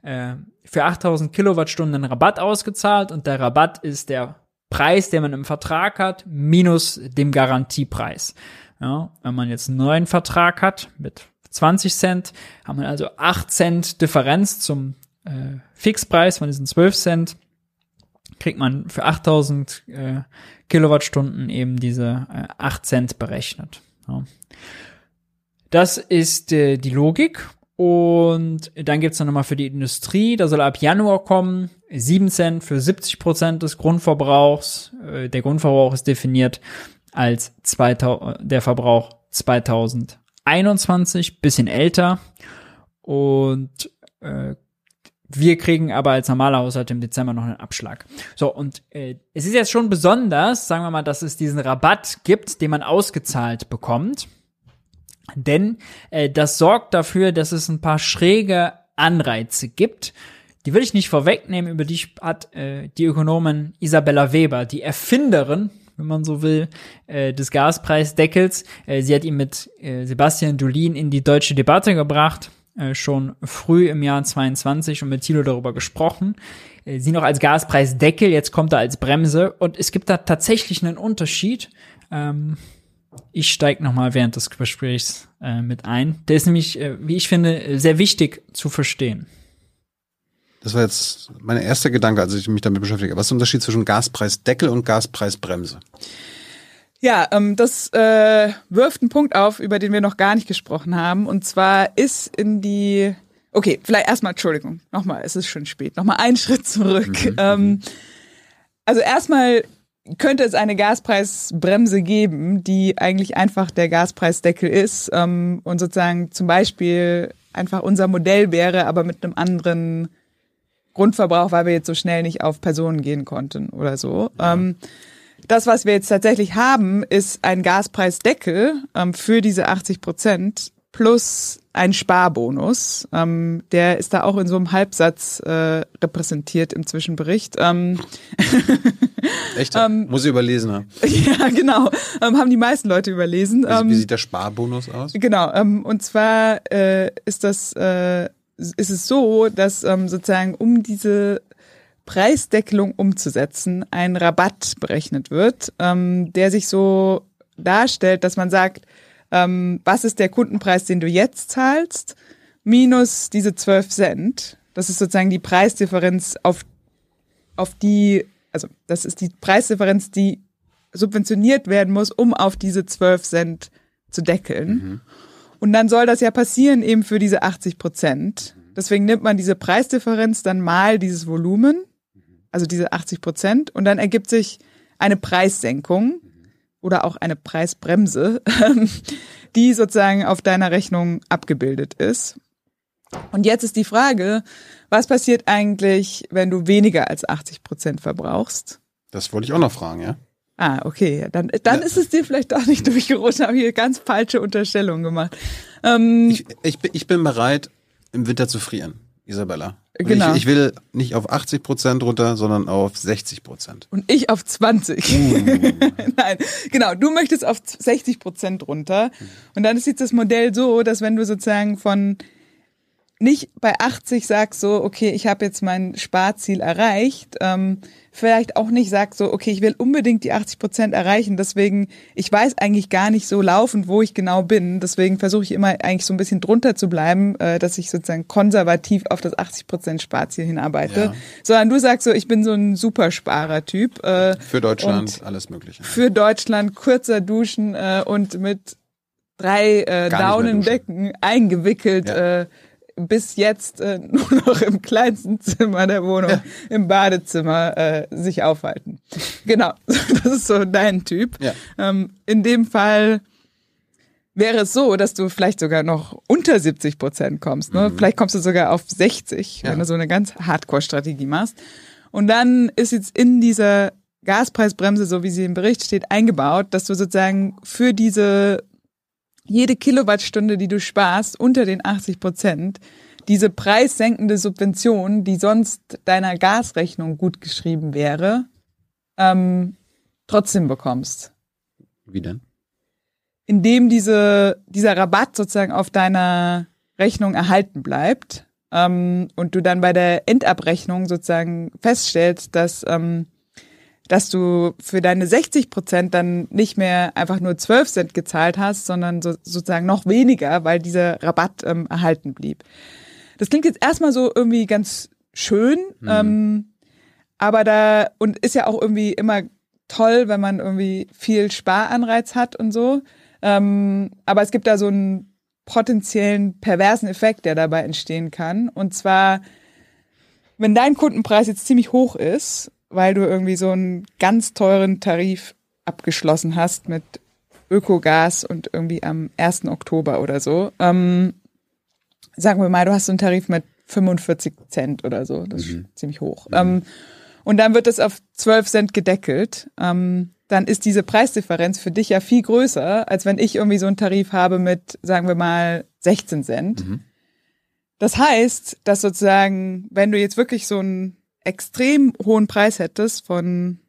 äh, für 8.000 Kilowattstunden einen Rabatt ausgezahlt und der Rabatt ist der Preis, den man im Vertrag hat, minus dem Garantiepreis. Ja, wenn man jetzt einen neuen Vertrag hat mit 20 Cent, haben wir also 8 Cent Differenz zum äh, Fixpreis von diesen 12 Cent kriegt man für 8000 äh, Kilowattstunden eben diese äh, 8 Cent berechnet. Ja. Das ist äh, die Logik. Und dann gibt's dann nochmal für die Industrie, da soll ab Januar kommen, 7 Cent für 70 Prozent des Grundverbrauchs. Äh, der Grundverbrauch ist definiert als 2000, der Verbrauch 2021, bisschen älter. Und äh, wir kriegen aber als normaler Haushalt im Dezember noch einen Abschlag. So, und äh, es ist jetzt schon besonders, sagen wir mal, dass es diesen Rabatt gibt, den man ausgezahlt bekommt. Denn äh, das sorgt dafür, dass es ein paar schräge Anreize gibt. Die will ich nicht vorwegnehmen, über die hat äh, die Ökonomin Isabella Weber, die Erfinderin, wenn man so will, äh, des Gaspreisdeckels. Äh, sie hat ihn mit äh, Sebastian Dulin in die deutsche Debatte gebracht äh, schon früh im Jahr 22 und mit Thilo darüber gesprochen. Äh, sie noch als Gaspreisdeckel, jetzt kommt er als Bremse und es gibt da tatsächlich einen Unterschied. Ähm, ich steige nochmal während des Gesprächs äh, mit ein. Der ist nämlich, äh, wie ich finde, sehr wichtig zu verstehen. Das war jetzt mein erster Gedanke, als ich mich damit beschäftige. Was ist der Unterschied zwischen Gaspreisdeckel und Gaspreisbremse? Ja, ähm, das äh, wirft einen Punkt auf, über den wir noch gar nicht gesprochen haben. Und zwar ist in die. Okay, vielleicht erstmal, Entschuldigung, nochmal, es ist schon spät. Nochmal einen Schritt zurück. Mhm. Ähm, also erstmal könnte es eine Gaspreisbremse geben, die eigentlich einfach der Gaspreisdeckel ist ähm, und sozusagen zum Beispiel einfach unser Modell wäre, aber mit einem anderen Grundverbrauch, weil wir jetzt so schnell nicht auf Personen gehen konnten oder so. Ja. Ähm, das, was wir jetzt tatsächlich haben, ist ein Gaspreisdeckel ähm, für diese 80 Prozent plus ein Sparbonus. Ähm, der ist da auch in so einem Halbsatz äh, repräsentiert im Zwischenbericht. Ähm, Echt? ähm, Muss ich überlesen haben. Ja, genau. Ähm, haben die meisten Leute überlesen. Also, wie sieht der Sparbonus aus? Genau. Ähm, und zwar äh, ist das äh, ist es so, dass ähm, sozusagen um diese Preisdeckelung umzusetzen, ein Rabatt berechnet wird, ähm, der sich so darstellt, dass man sagt, ähm, was ist der Kundenpreis, den du jetzt zahlst, minus diese 12 Cent. Das ist sozusagen die Preisdifferenz auf, auf die, also das ist die Preisdifferenz, die subventioniert werden muss, um auf diese 12 Cent zu deckeln. Mhm. Und dann soll das ja passieren eben für diese 80 Prozent. Deswegen nimmt man diese Preisdifferenz dann mal dieses Volumen also diese 80 Prozent. Und dann ergibt sich eine Preissenkung oder auch eine Preisbremse, die sozusagen auf deiner Rechnung abgebildet ist. Und jetzt ist die Frage, was passiert eigentlich, wenn du weniger als 80 Prozent verbrauchst? Das wollte ich auch noch fragen, ja. Ah, okay. Dann, dann ja. ist es dir vielleicht auch nicht durchgerutscht. Habe hier ganz falsche Unterstellungen gemacht. Ähm, ich, ich, ich bin bereit, im Winter zu frieren, Isabella. genau. Ich, ich, will nicht auf 80 Prozent runter, sondern auf 60 Prozent. Und ich auf 20. Uh. Nein, genau. Du möchtest auf 60 Prozent runter. Und dann ist jetzt das Modell so, dass wenn du sozusagen von nicht bei 80 sagst so, okay, ich habe jetzt mein Sparziel erreicht, ähm, vielleicht auch nicht sagst so, okay, ich will unbedingt die 80 Prozent erreichen, deswegen, ich weiß eigentlich gar nicht so laufend, wo ich genau bin, deswegen versuche ich immer eigentlich so ein bisschen drunter zu bleiben, äh, dass ich sozusagen konservativ auf das 80 Prozent Sparziel hinarbeite, ja. sondern du sagst so, ich bin so ein Supersparer-Typ. Äh, für Deutschland alles Mögliche. Für Deutschland kurzer Duschen äh, und mit drei äh, Daunendecken eingewickelt ja. äh, bis jetzt äh, nur noch im kleinsten Zimmer der Wohnung, ja. im Badezimmer, äh, sich aufhalten. Genau, das ist so dein Typ. Ja. Ähm, in dem Fall wäre es so, dass du vielleicht sogar noch unter 70 Prozent kommst. Ne? Mhm. Vielleicht kommst du sogar auf 60, ja. wenn du so eine ganz Hardcore-Strategie machst. Und dann ist jetzt in dieser Gaspreisbremse, so wie sie im Bericht steht, eingebaut, dass du sozusagen für diese jede Kilowattstunde, die du sparst, unter den 80 Prozent, diese preissenkende Subvention, die sonst deiner Gasrechnung gut geschrieben wäre, ähm, trotzdem bekommst. Wie denn? Indem diese, dieser Rabatt sozusagen auf deiner Rechnung erhalten bleibt ähm, und du dann bei der Endabrechnung sozusagen feststellst, dass ähm, dass du für deine 60 Prozent dann nicht mehr einfach nur 12 Cent gezahlt hast, sondern so, sozusagen noch weniger, weil dieser Rabatt ähm, erhalten blieb. Das klingt jetzt erstmal so irgendwie ganz schön, mhm. ähm, aber da, und ist ja auch irgendwie immer toll, wenn man irgendwie viel Sparanreiz hat und so. Ähm, aber es gibt da so einen potenziellen perversen Effekt, der dabei entstehen kann. Und zwar, wenn dein Kundenpreis jetzt ziemlich hoch ist weil du irgendwie so einen ganz teuren Tarif abgeschlossen hast mit Ökogas und irgendwie am 1. Oktober oder so. Ähm, sagen wir mal, du hast so einen Tarif mit 45 Cent oder so. Das mhm. ist ziemlich hoch. Mhm. Ähm, und dann wird das auf 12 Cent gedeckelt. Ähm, dann ist diese Preisdifferenz für dich ja viel größer, als wenn ich irgendwie so einen Tarif habe mit, sagen wir mal, 16 Cent. Mhm. Das heißt, dass sozusagen, wenn du jetzt wirklich so einen extrem hohen Preis hättest von,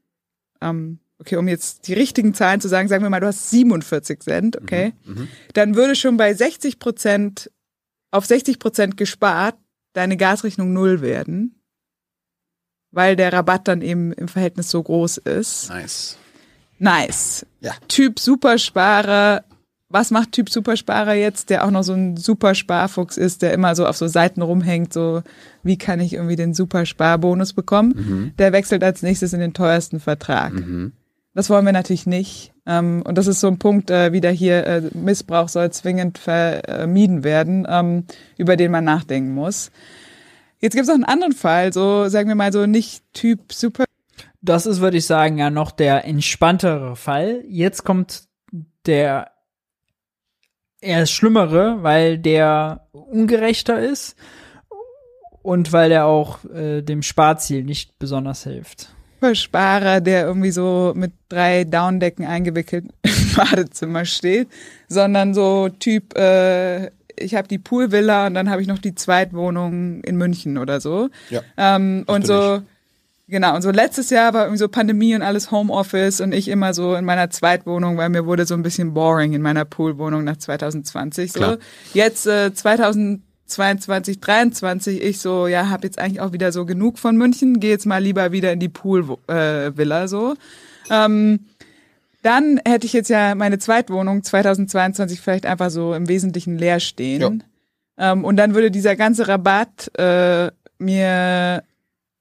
ähm, okay, um jetzt die richtigen Zahlen zu sagen, sagen wir mal, du hast 47 Cent, okay, mhm, mhm, dann würde schon bei 60 Prozent auf 60 Prozent gespart deine Gasrechnung null werden, weil der Rabatt dann eben im Verhältnis so groß ist. Nice. Nice. Ja. Typ Supersparer was macht Typ Supersparer jetzt, der auch noch so ein Supersparfuchs ist, der immer so auf so Seiten rumhängt, so wie kann ich irgendwie den Supersparbonus bekommen? Mhm. Der wechselt als nächstes in den teuersten Vertrag. Mhm. Das wollen wir natürlich nicht. Ähm, und das ist so ein Punkt, äh, wieder hier, äh, Missbrauch soll zwingend vermieden werden, ähm, über den man nachdenken muss. Jetzt gibt es auch einen anderen Fall, so sagen wir mal so nicht Typ Super. Das ist, würde ich sagen, ja noch der entspanntere Fall. Jetzt kommt der eher Schlimmere, weil der ungerechter ist und weil der auch äh, dem Sparziel nicht besonders hilft. Sparer, der irgendwie so mit drei Downdecken eingewickelt im Badezimmer steht, sondern so Typ, äh, ich habe die Poolvilla und dann habe ich noch die Zweitwohnung in München oder so. Ja, ähm, und so, ich. Genau, und so letztes Jahr war irgendwie so Pandemie und alles Homeoffice und ich immer so in meiner Zweitwohnung, weil mir wurde so ein bisschen boring in meiner Poolwohnung nach 2020. So. Klar. Jetzt äh, 2022, 23, ich so, ja, hab jetzt eigentlich auch wieder so genug von München, gehe jetzt mal lieber wieder in die Poolvilla äh, so. Ähm, dann hätte ich jetzt ja meine Zweitwohnung 2022 vielleicht einfach so im Wesentlichen leer stehen. Ähm, und dann würde dieser ganze Rabatt äh, mir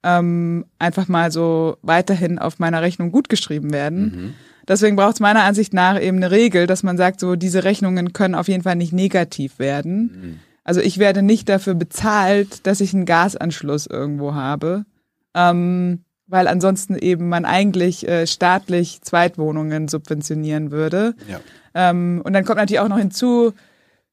ähm, einfach mal so weiterhin auf meiner Rechnung gut geschrieben werden. Mhm. Deswegen braucht es meiner Ansicht nach eben eine Regel, dass man sagt, so diese Rechnungen können auf jeden Fall nicht negativ werden. Mhm. Also ich werde nicht dafür bezahlt, dass ich einen Gasanschluss irgendwo habe, ähm, weil ansonsten eben man eigentlich äh, staatlich Zweitwohnungen subventionieren würde. Ja. Ähm, und dann kommt natürlich auch noch hinzu,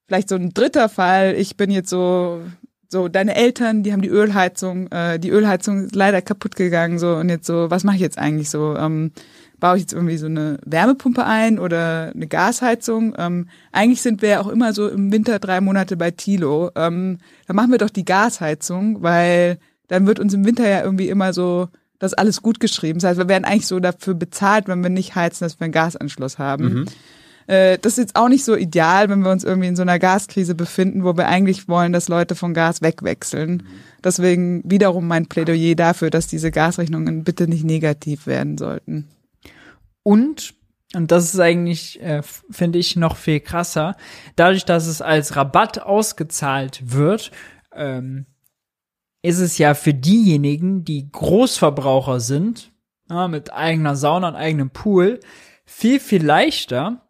vielleicht so ein dritter Fall. Ich bin jetzt so so deine Eltern, die haben die Ölheizung, äh, die Ölheizung ist leider kaputt gegangen, so und jetzt so, was mache ich jetzt eigentlich so? Ähm, baue ich jetzt irgendwie so eine Wärmepumpe ein oder eine Gasheizung? Ähm, eigentlich sind wir ja auch immer so im Winter drei Monate bei Tilo. Ähm, dann machen wir doch die Gasheizung, weil dann wird uns im Winter ja irgendwie immer so das alles gut geschrieben. Das heißt, wir werden eigentlich so dafür bezahlt, wenn wir nicht heizen, dass wir einen Gasanschluss haben. Mhm. Äh, das ist jetzt auch nicht so ideal, wenn wir uns irgendwie in so einer Gaskrise befinden, wo wir eigentlich wollen, dass Leute von Gas wegwechseln. Deswegen wiederum mein Plädoyer dafür, dass diese Gasrechnungen bitte nicht negativ werden sollten. Und und das ist eigentlich, äh, finde ich, noch viel krasser. Dadurch, dass es als Rabatt ausgezahlt wird, ähm, ist es ja für diejenigen, die Großverbraucher sind, ja, mit eigener Sauna und eigenem Pool, viel, viel leichter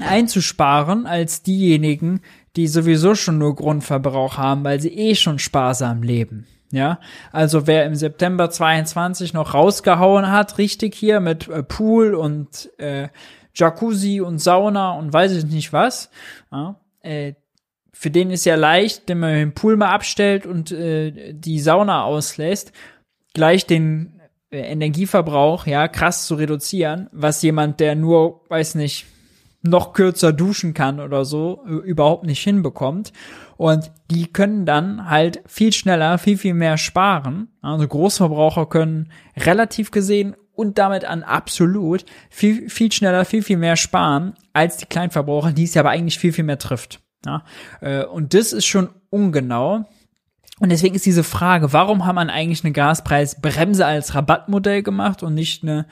einzusparen als diejenigen, die sowieso schon nur Grundverbrauch haben, weil sie eh schon sparsam leben. Ja, also wer im September 22 noch rausgehauen hat, richtig hier mit äh, Pool und äh, Jacuzzi und Sauna und weiß ich nicht was, ja, äh, für den ist ja leicht, wenn man den Pool mal abstellt und äh, die Sauna auslässt, gleich den äh, Energieverbrauch ja krass zu reduzieren, was jemand, der nur, weiß nicht, noch kürzer duschen kann oder so, überhaupt nicht hinbekommt. Und die können dann halt viel schneller, viel, viel mehr sparen. Also Großverbraucher können relativ gesehen und damit an absolut viel, viel schneller, viel, viel mehr sparen als die Kleinverbraucher, die es ja aber eigentlich viel, viel mehr trifft. Ja? Äh, und das ist schon ungenau. Und deswegen ist diese Frage, warum hat man eigentlich eine Gaspreisbremse als Rabattmodell gemacht und nicht eine,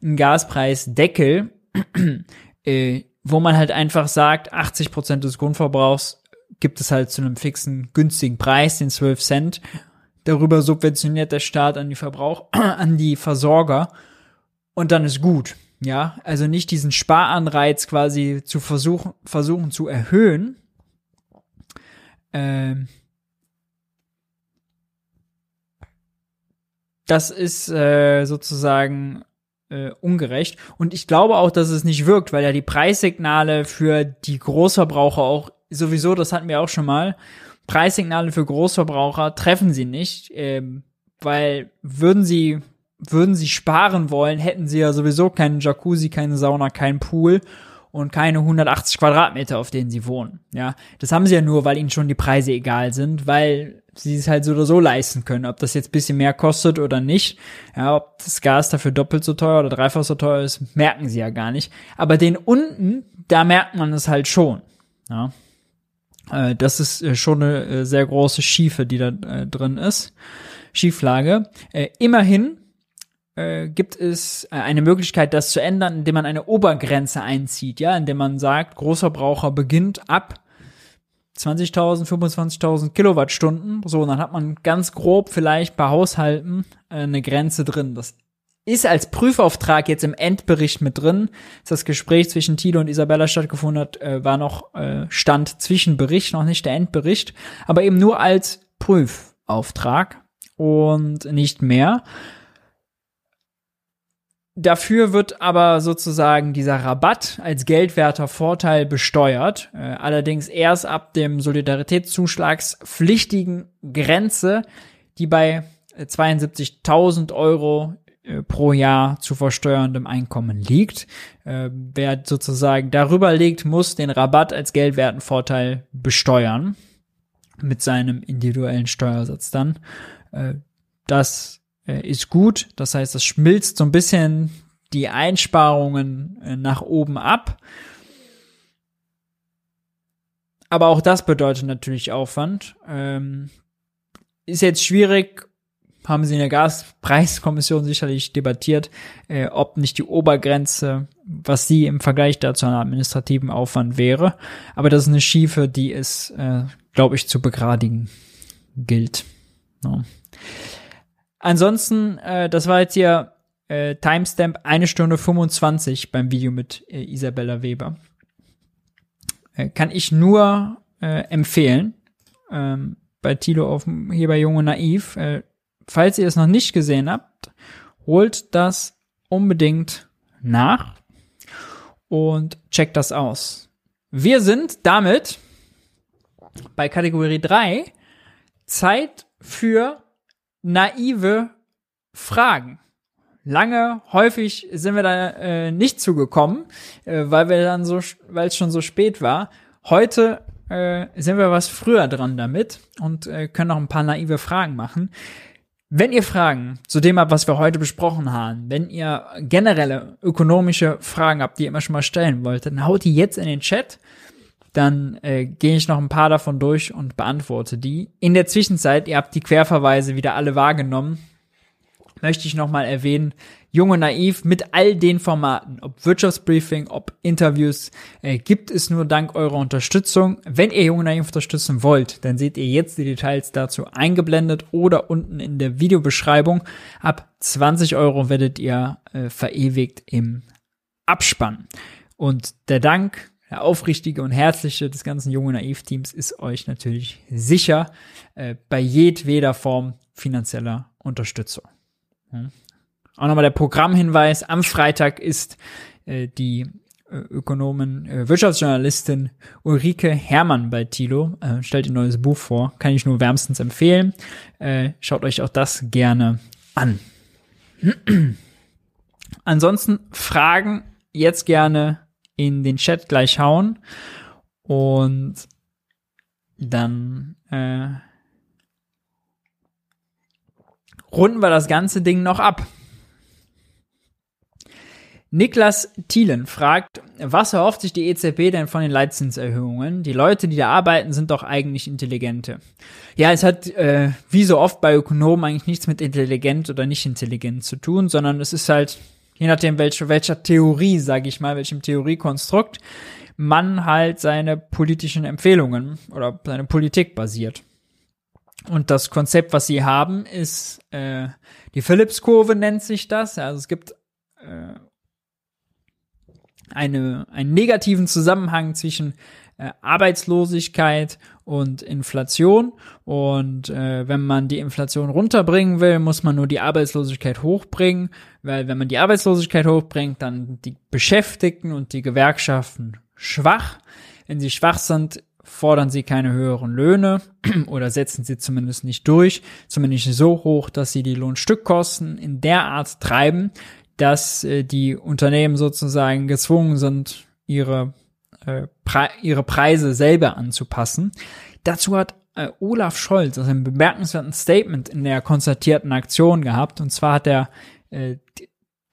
einen Gaspreisdeckel? äh, wo man halt einfach sagt, 80 Prozent des Grundverbrauchs gibt es halt zu einem fixen, günstigen Preis, den 12 Cent. Darüber subventioniert der Staat an die Verbrauch, an die Versorger. Und dann ist gut. Ja, also nicht diesen Sparanreiz quasi zu versuchen, versuchen zu erhöhen. Ähm, das ist äh, sozusagen äh, ungerecht. Und ich glaube auch, dass es nicht wirkt, weil ja die Preissignale für die Großverbraucher auch sowieso, das hatten wir auch schon mal, Preissignale für Großverbraucher treffen sie nicht, ähm, weil würden sie würden sie sparen wollen, hätten sie ja sowieso keinen Jacuzzi, keine Sauna, keinen Pool und keine 180 Quadratmeter, auf denen sie wohnen. Ja, das haben sie ja nur, weil ihnen schon die Preise egal sind, weil sie es halt so oder so leisten können. Ob das jetzt ein bisschen mehr kostet oder nicht, ja, ob das Gas dafür doppelt so teuer oder dreifach so teuer ist, merken sie ja gar nicht. Aber den unten, da merkt man es halt schon. Ja. Äh, das ist äh, schon eine äh, sehr große Schiefe, die da drin ist. Schieflage. immerhin gibt es eine Möglichkeit, das zu ändern, indem man eine Obergrenze einzieht, ja, indem man sagt, Großverbraucher beginnt ab 20.000, 25.000 Kilowattstunden. So, und dann hat man ganz grob vielleicht bei Haushalten äh, eine Grenze drin. Das ist als Prüfauftrag jetzt im Endbericht mit drin. Das Gespräch zwischen Tilo und Isabella stattgefunden hat, äh, war noch äh, Stand Zwischenbericht, noch nicht der Endbericht, aber eben nur als Prüfauftrag und nicht mehr. Dafür wird aber sozusagen dieser Rabatt als geldwerter Vorteil besteuert, äh, allerdings erst ab dem Solidaritätszuschlagspflichtigen Grenze, die bei 72.000 Euro äh, pro Jahr zu versteuerndem Einkommen liegt. Äh, wer sozusagen darüber liegt, muss den Rabatt als geldwerten Vorteil besteuern mit seinem individuellen Steuersatz dann. Äh, das äh, ist gut. Das heißt, es schmilzt so ein bisschen die Einsparungen äh, nach oben ab. Aber auch das bedeutet natürlich Aufwand. Ähm, ist jetzt schwierig, haben sie in der Gaspreiskommission sicherlich debattiert, äh, ob nicht die Obergrenze, was sie im Vergleich dazu an administrativen Aufwand wäre. Aber das ist eine Schiefe, die es, äh, glaube ich, zu begradigen gilt. No. Ansonsten, äh, das war jetzt hier äh, Timestamp eine Stunde 25 beim Video mit äh, Isabella Weber. Äh, kann ich nur äh, empfehlen. Ähm, bei Tilo auf hier bei Junge Naiv. Äh, falls ihr es noch nicht gesehen habt, holt das unbedingt nach und checkt das aus. Wir sind damit bei Kategorie 3 Zeit für naive Fragen. Lange, häufig sind wir da äh, nicht zugekommen, äh, weil wir dann so, weil es schon so spät war. Heute äh, sind wir was früher dran damit und äh, können noch ein paar naive Fragen machen. Wenn ihr Fragen zu dem habt, was wir heute besprochen haben, wenn ihr generelle ökonomische Fragen habt, die ihr immer schon mal stellen wollt, dann haut die jetzt in den Chat. Dann äh, gehe ich noch ein paar davon durch und beantworte die. In der Zwischenzeit, ihr habt die Querverweise wieder alle wahrgenommen möchte ich nochmal erwähnen, Jung und Naiv mit all den Formaten, ob Wirtschaftsbriefing, ob Interviews, äh, gibt es nur dank eurer Unterstützung. Wenn ihr Jung und Naiv unterstützen wollt, dann seht ihr jetzt die Details dazu eingeblendet oder unten in der Videobeschreibung. Ab 20 Euro werdet ihr äh, verewigt im Abspann. Und der Dank, aufrichtige und herzliche des ganzen Jung und Naiv-Teams ist euch natürlich sicher äh, bei jedweder Form finanzieller Unterstützung. Hm. Auch nochmal der Programmhinweis. Am Freitag ist äh, die äh, Ökonomin, äh, Wirtschaftsjournalistin Ulrike Hermann bei Tilo. Äh, stellt ein neues Buch vor. Kann ich nur wärmstens empfehlen. Äh, schaut euch auch das gerne an. Ansonsten Fragen jetzt gerne in den Chat gleich hauen. Und dann äh, runden wir das ganze Ding noch ab. Niklas Thielen fragt, was erhofft sich die EZB denn von den Leitzinserhöhungen? Die Leute, die da arbeiten, sind doch eigentlich Intelligente. Ja, es hat äh, wie so oft bei Ökonomen eigentlich nichts mit intelligent oder nicht intelligent zu tun, sondern es ist halt, je nachdem welche, welcher Theorie, sage ich mal, welchem Theoriekonstrukt, man halt seine politischen Empfehlungen oder seine Politik basiert. Und das Konzept, was sie haben, ist äh, die Phillips-Kurve nennt sich das. Also es gibt äh, eine, einen negativen Zusammenhang zwischen äh, Arbeitslosigkeit und Inflation. Und äh, wenn man die Inflation runterbringen will, muss man nur die Arbeitslosigkeit hochbringen, weil wenn man die Arbeitslosigkeit hochbringt, dann die Beschäftigten und die Gewerkschaften schwach. Wenn sie schwach sind, fordern sie keine höheren Löhne oder setzen sie zumindest nicht durch, zumindest so hoch, dass sie die Lohnstückkosten in der Art treiben, dass äh, die Unternehmen sozusagen gezwungen sind, ihre, äh, Pre ihre Preise selber anzupassen. Dazu hat äh, Olaf Scholz also ein bemerkenswerten Statement in der konzertierten Aktion gehabt. Und zwar hat er, äh,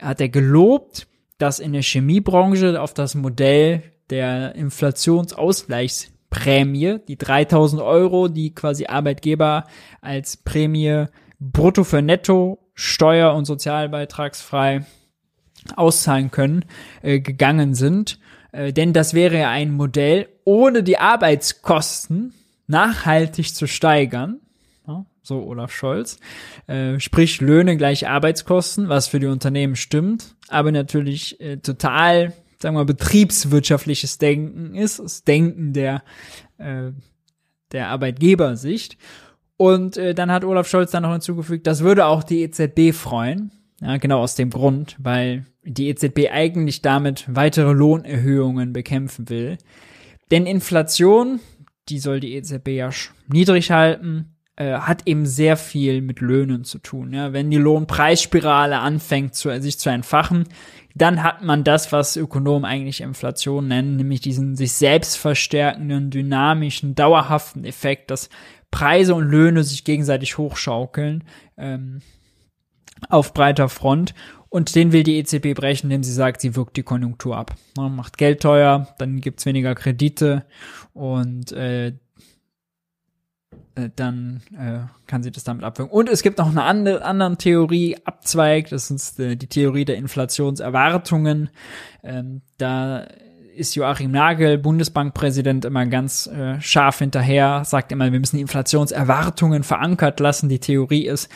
hat er gelobt, dass in der Chemiebranche auf das Modell der Inflationsausgleichs Prämie, die 3000 Euro, die quasi Arbeitgeber als Prämie brutto für netto, steuer- und sozialbeitragsfrei auszahlen können, äh, gegangen sind. Äh, denn das wäre ja ein Modell, ohne die Arbeitskosten nachhaltig zu steigern. So Olaf Scholz. Äh, sprich Löhne gleich Arbeitskosten, was für die Unternehmen stimmt, aber natürlich äh, total sagen wir mal, betriebswirtschaftliches Denken ist, das Denken der, der Arbeitgebersicht. Und dann hat Olaf Scholz dann noch hinzugefügt, das würde auch die EZB freuen. Ja, genau aus dem Grund, weil die EZB eigentlich damit weitere Lohnerhöhungen bekämpfen will. Denn Inflation, die soll die EZB ja niedrig halten, äh, hat eben sehr viel mit Löhnen zu tun. Ja? Wenn die Lohnpreisspirale anfängt, zu, sich zu entfachen, dann hat man das, was Ökonomen eigentlich Inflation nennen, nämlich diesen sich selbst verstärkenden, dynamischen, dauerhaften Effekt, dass Preise und Löhne sich gegenseitig hochschaukeln ähm, auf breiter Front. Und den will die EZB brechen, indem sie sagt, sie wirkt die Konjunktur ab. Man macht Geld teuer, dann gibt's weniger Kredite und äh, äh, dann äh, kann sie das damit abwirken. Und es gibt noch eine andere andere Theorie, Abzweig, das ist äh, die Theorie der Inflationserwartungen. Ähm, da ist Joachim Nagel, Bundesbankpräsident, immer ganz äh, scharf hinterher, sagt immer, wir müssen die Inflationserwartungen verankert lassen. Die Theorie ist,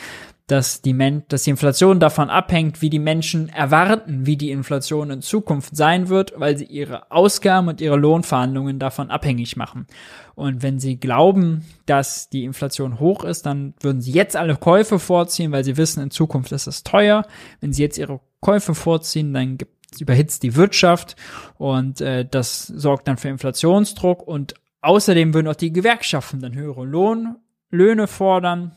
dass die, Men dass die Inflation davon abhängt, wie die Menschen erwarten, wie die Inflation in Zukunft sein wird, weil sie ihre Ausgaben und ihre Lohnverhandlungen davon abhängig machen. Und wenn sie glauben, dass die Inflation hoch ist, dann würden sie jetzt alle Käufe vorziehen, weil sie wissen, in Zukunft ist es teuer. Wenn sie jetzt ihre Käufe vorziehen, dann gibt, überhitzt die Wirtschaft und äh, das sorgt dann für Inflationsdruck und außerdem würden auch die Gewerkschaften dann höhere Lohn Löhne fordern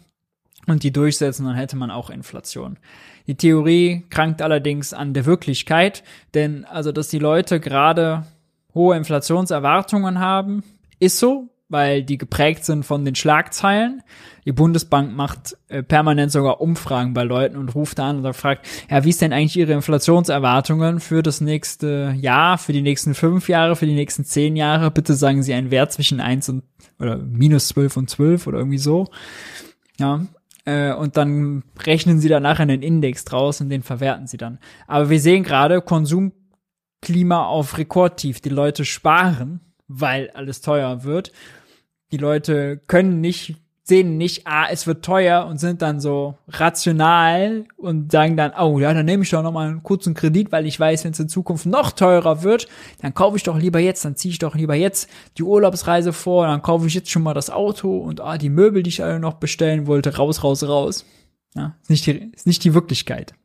und die durchsetzen, dann hätte man auch Inflation. Die Theorie krankt allerdings an der Wirklichkeit, denn also, dass die Leute gerade hohe Inflationserwartungen haben, ist so, weil die geprägt sind von den Schlagzeilen. Die Bundesbank macht äh, permanent sogar Umfragen bei Leuten und ruft an und fragt, ja, wie ist denn eigentlich Ihre Inflationserwartungen für das nächste Jahr, für die nächsten fünf Jahre, für die nächsten zehn Jahre? Bitte sagen Sie einen Wert zwischen eins und oder minus zwölf und zwölf oder irgendwie so. Ja, äh, und dann rechnen sie danach einen Index draus und den verwerten sie dann. Aber wir sehen gerade Konsumklima auf Rekordtief. Die Leute sparen, weil alles teuer wird. Die Leute können nicht sehen nicht, ah, es wird teuer und sind dann so rational und sagen dann, oh ja, dann nehme ich doch noch mal einen kurzen Kredit, weil ich weiß, wenn es in Zukunft noch teurer wird, dann kaufe ich doch lieber jetzt, dann ziehe ich doch lieber jetzt die Urlaubsreise vor, dann kaufe ich jetzt schon mal das Auto und ah, die Möbel, die ich alle noch bestellen wollte, raus, raus, raus. Ja, ist nicht die, ist nicht die Wirklichkeit.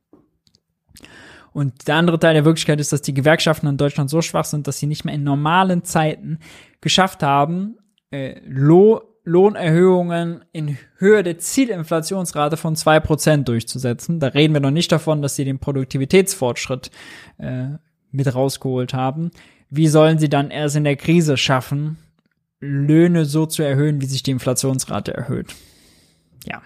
Und der andere Teil der Wirklichkeit ist, dass die Gewerkschaften in Deutschland so schwach sind, dass sie nicht mehr in normalen Zeiten geschafft haben, äh, Loh Lohnerhöhungen in Höhe der Zielinflationsrate von zwei Prozent durchzusetzen. Da reden wir noch nicht davon, dass sie den Produktivitätsfortschritt äh, mit rausgeholt haben. Wie sollen sie dann erst in der Krise schaffen, Löhne so zu erhöhen, wie sich die Inflationsrate erhöht? Ja.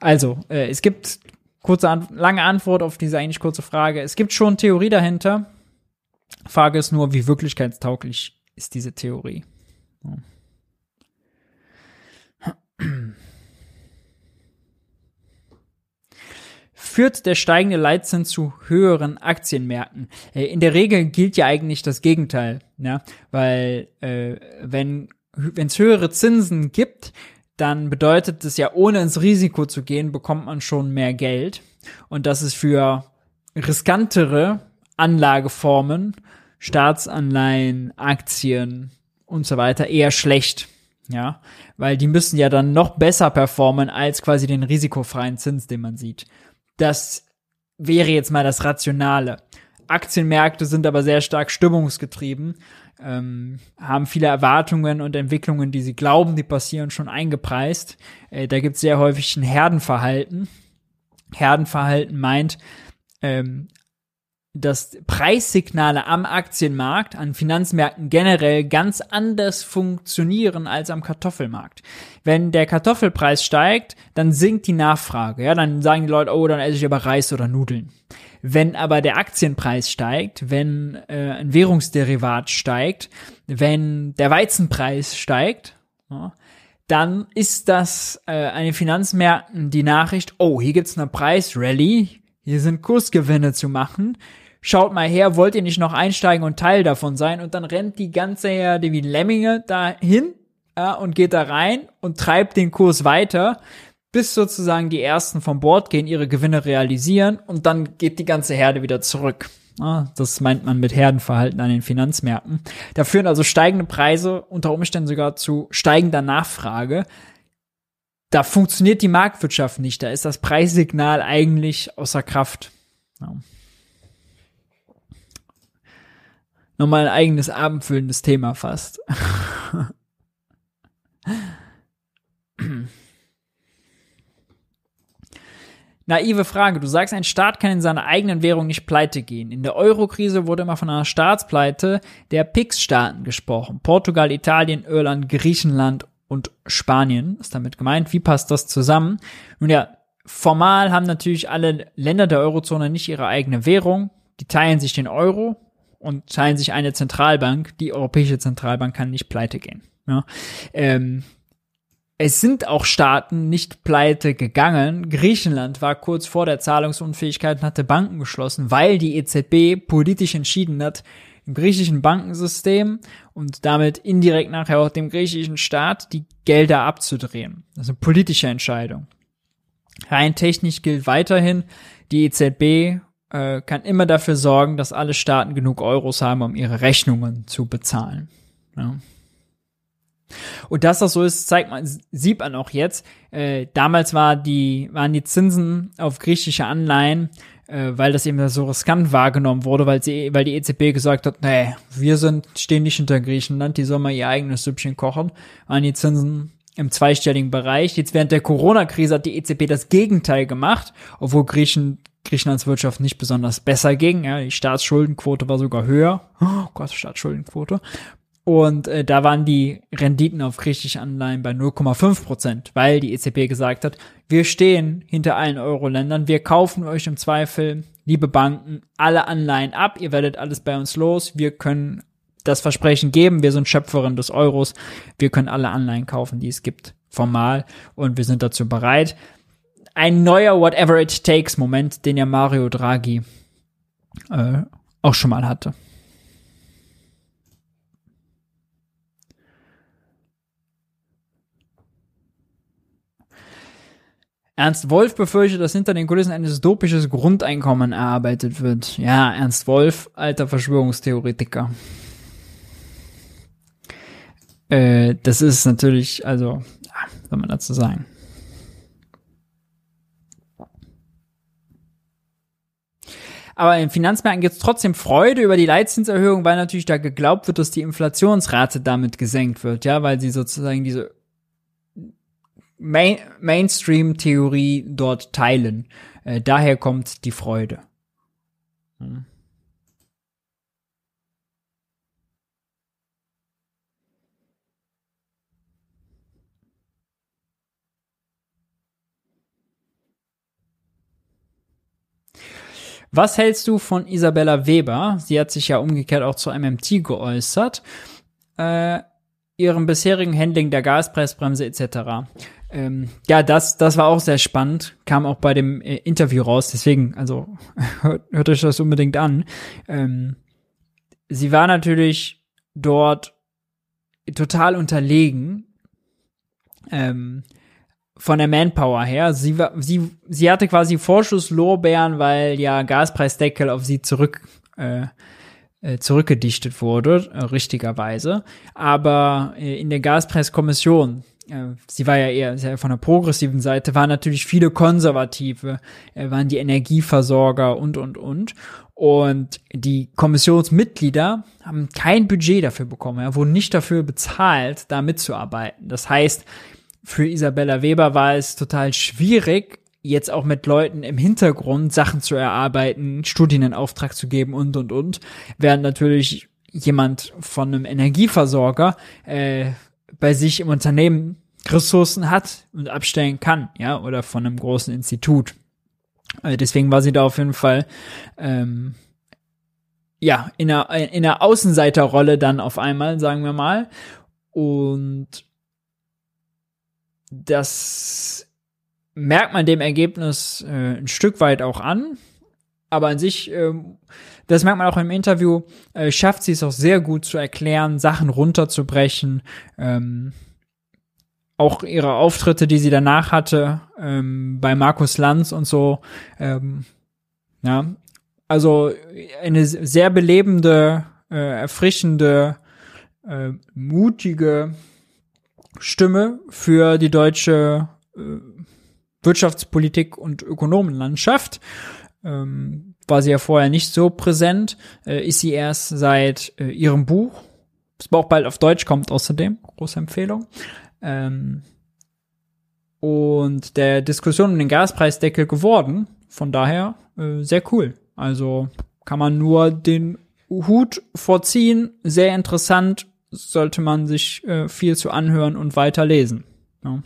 Also, äh, es gibt kurze, an lange Antwort auf diese eigentlich kurze Frage. Es gibt schon Theorie dahinter. Frage ist nur, wie wirklichkeitstauglich ist diese Theorie? Ja. Führt der steigende Leitzins zu höheren Aktienmärkten? Äh, in der Regel gilt ja eigentlich das Gegenteil, ja, weil äh, wenn es höhere Zinsen gibt, dann bedeutet es ja, ohne ins Risiko zu gehen, bekommt man schon mehr Geld. Und das ist für riskantere Anlageformen, Staatsanleihen, Aktien und so weiter eher schlecht. Ja, weil die müssen ja dann noch besser performen als quasi den risikofreien Zins, den man sieht. Das wäre jetzt mal das Rationale. Aktienmärkte sind aber sehr stark stimmungsgetrieben, ähm, haben viele Erwartungen und Entwicklungen, die sie glauben, die passieren, schon eingepreist. Äh, da gibt es sehr häufig ein Herdenverhalten. Herdenverhalten meint, ähm, dass Preissignale am Aktienmarkt, an Finanzmärkten generell ganz anders funktionieren als am Kartoffelmarkt. Wenn der Kartoffelpreis steigt, dann sinkt die Nachfrage. Ja, dann sagen die Leute, oh, dann esse ich aber Reis oder Nudeln. Wenn aber der Aktienpreis steigt, wenn äh, ein Währungsderivat steigt, wenn der Weizenpreis steigt, ja, dann ist das äh, an den Finanzmärkten die Nachricht, oh, hier gibt's eine Preisrally, hier sind Kursgewinne zu machen schaut mal her, wollt ihr nicht noch einsteigen und Teil davon sein? Und dann rennt die ganze Herde wie Lemminge dahin ja, und geht da rein und treibt den Kurs weiter, bis sozusagen die ersten vom Bord gehen, ihre Gewinne realisieren und dann geht die ganze Herde wieder zurück. Ja, das meint man mit Herdenverhalten an den Finanzmärkten. Da führen also steigende Preise unter Umständen sogar zu steigender Nachfrage. Da funktioniert die Marktwirtschaft nicht. Da ist das Preissignal eigentlich außer Kraft. Ja. Nochmal ein eigenes abendfüllendes Thema fast. Naive Frage. Du sagst, ein Staat kann in seiner eigenen Währung nicht pleite gehen. In der Euro-Krise wurde immer von einer Staatspleite der PIX-Staaten gesprochen. Portugal, Italien, Irland, Griechenland und Spanien ist damit gemeint. Wie passt das zusammen? Nun ja, formal haben natürlich alle Länder der Eurozone nicht ihre eigene Währung. Die teilen sich den Euro und teilen sich eine Zentralbank. Die Europäische Zentralbank kann nicht pleite gehen. Ja. Ähm, es sind auch Staaten nicht pleite gegangen. Griechenland war kurz vor der Zahlungsunfähigkeit und hatte Banken geschlossen, weil die EZB politisch entschieden hat, im griechischen Bankensystem und damit indirekt nachher auch dem griechischen Staat die Gelder abzudrehen. Das ist eine politische Entscheidung. Rein technisch gilt weiterhin, die EZB äh, kann immer dafür sorgen, dass alle Staaten genug Euros haben, um ihre Rechnungen zu bezahlen. Ja. Und dass das so ist, zeigt man, sieht man auch jetzt. Äh, damals war die, waren die Zinsen auf griechische Anleihen, äh, weil das eben so riskant wahrgenommen wurde, weil sie, weil die EZB gesagt hat, nee, wir sind, stehen nicht hinter Griechenland, die sollen mal ihr eigenes Süppchen kochen, waren die Zinsen im zweistelligen Bereich. Jetzt während der Corona-Krise hat die EZB das Gegenteil gemacht, obwohl Griechen, Griechenlands Wirtschaft nicht besonders besser ging. Ja, die Staatsschuldenquote war sogar höher. Oh Gott, Staatsschuldenquote. Und äh, da waren die Renditen auf griechische Anleihen bei 0,5 Prozent, weil die EZB gesagt hat, wir stehen hinter allen Euro-Ländern, wir kaufen euch im Zweifel, liebe Banken, alle Anleihen ab, ihr werdet alles bei uns los, wir können das Versprechen geben, wir sind Schöpferin des Euros, wir können alle Anleihen kaufen, die es gibt, formal, und wir sind dazu bereit. Ein neuer Whatever It Takes Moment, den ja Mario Draghi äh, auch schon mal hatte. Ernst Wolf befürchtet, dass hinter den Kulissen ein dystopisches Grundeinkommen erarbeitet wird. Ja, Ernst Wolf, alter Verschwörungstheoretiker. Äh, das ist natürlich, also, ja, soll man dazu sagen. Aber in Finanzmärkten gibt es trotzdem Freude über die Leitzinserhöhung, weil natürlich da geglaubt wird, dass die Inflationsrate damit gesenkt wird, ja, weil sie sozusagen diese Main Mainstream-Theorie dort teilen. Äh, daher kommt die Freude. Hm. Was hältst du von Isabella Weber? Sie hat sich ja umgekehrt auch zu MMT geäußert. Äh, ihrem bisherigen Handling der Gaspreisbremse etc. Ähm, ja, das, das war auch sehr spannend, kam auch bei dem äh, Interview raus, deswegen, also hört, hört euch das unbedingt an. Ähm, sie war natürlich dort total unterlegen ähm, von der Manpower her. Sie, war, sie, sie hatte quasi Vorschusslorbeeren, weil ja Gaspreisdeckel auf sie zurück äh, äh, zurückgedichtet wurde, äh, richtigerweise. Aber äh, in der Gaspreiskommission äh, sie war ja eher sehr von der progressiven Seite, waren natürlich viele Konservative, äh, waren die Energieversorger und, und, und. Und die Kommissionsmitglieder haben kein Budget dafür bekommen, ja, wurden nicht dafür bezahlt, da mitzuarbeiten. Das heißt, für Isabella Weber war es total schwierig, jetzt auch mit Leuten im Hintergrund Sachen zu erarbeiten, Studien in Auftrag zu geben und, und, und, während natürlich jemand von einem Energieversorger äh, bei sich im Unternehmen Ressourcen hat und abstellen kann, ja, oder von einem großen Institut. Also deswegen war sie da auf jeden Fall ähm, ja in einer, in einer Außenseiterrolle dann auf einmal, sagen wir mal. Und das merkt man dem Ergebnis äh, ein Stück weit auch an. Aber an sich, ähm, das merkt man auch im Interview, äh, schafft sie es auch sehr gut zu erklären, Sachen runterzubrechen. Ähm, auch ihre Auftritte, die sie danach hatte, ähm, bei Markus Lanz und so, ähm, ja, also eine sehr belebende, äh, erfrischende, äh, mutige Stimme für die deutsche äh, Wirtschaftspolitik und Ökonomenlandschaft. Ähm, war sie ja vorher nicht so präsent, äh, ist sie erst seit äh, ihrem Buch, das auch bald auf Deutsch kommt außerdem, große Empfehlung, ähm, und der Diskussion um den Gaspreisdeckel geworden. Von daher äh, sehr cool. Also kann man nur den Hut vorziehen. Sehr interessant. Sollte man sich äh, viel zu anhören und weiterlesen. Ja.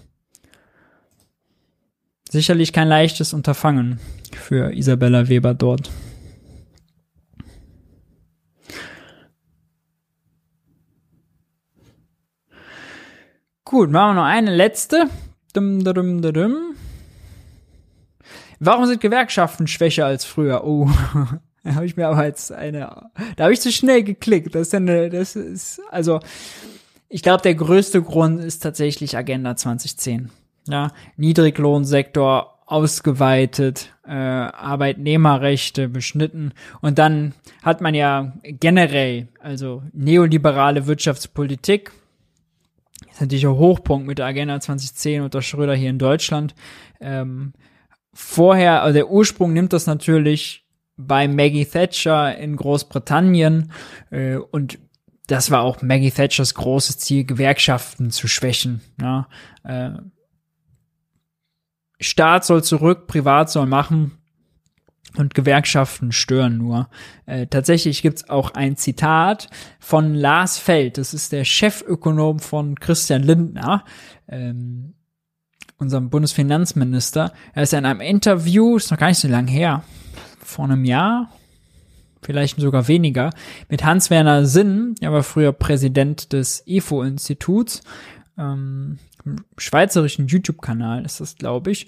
Sicherlich kein leichtes Unterfangen für Isabella Weber dort. Gut, machen wir noch eine letzte. Dum, dum, dum. Warum sind Gewerkschaften schwächer als früher? Oh, da habe ich mir aber jetzt eine. Da habe ich zu schnell geklickt. Das ist eine, das ist, also, ich glaube, der größte Grund ist tatsächlich Agenda 2010 ja, Niedriglohnsektor ausgeweitet, äh, Arbeitnehmerrechte beschnitten und dann hat man ja generell, also neoliberale Wirtschaftspolitik, ist natürlich ein Hochpunkt mit der Agenda 2010 unter Schröder hier in Deutschland. Ähm, vorher, also der Ursprung nimmt das natürlich bei Maggie Thatcher in Großbritannien äh, und das war auch Maggie Thatchers großes Ziel, Gewerkschaften zu schwächen. Ja, äh, Staat soll zurück, Privat soll machen und Gewerkschaften stören nur. Äh, tatsächlich gibt's auch ein Zitat von Lars Feld, das ist der Chefökonom von Christian Lindner, ähm, unserem Bundesfinanzminister. Er ist in einem Interview, ist noch gar nicht so lang her, vor einem Jahr, vielleicht sogar weniger, mit Hans-Werner Sinn, er war früher Präsident des IFO-Instituts, ähm, schweizerischen YouTube-Kanal ist das, glaube ich.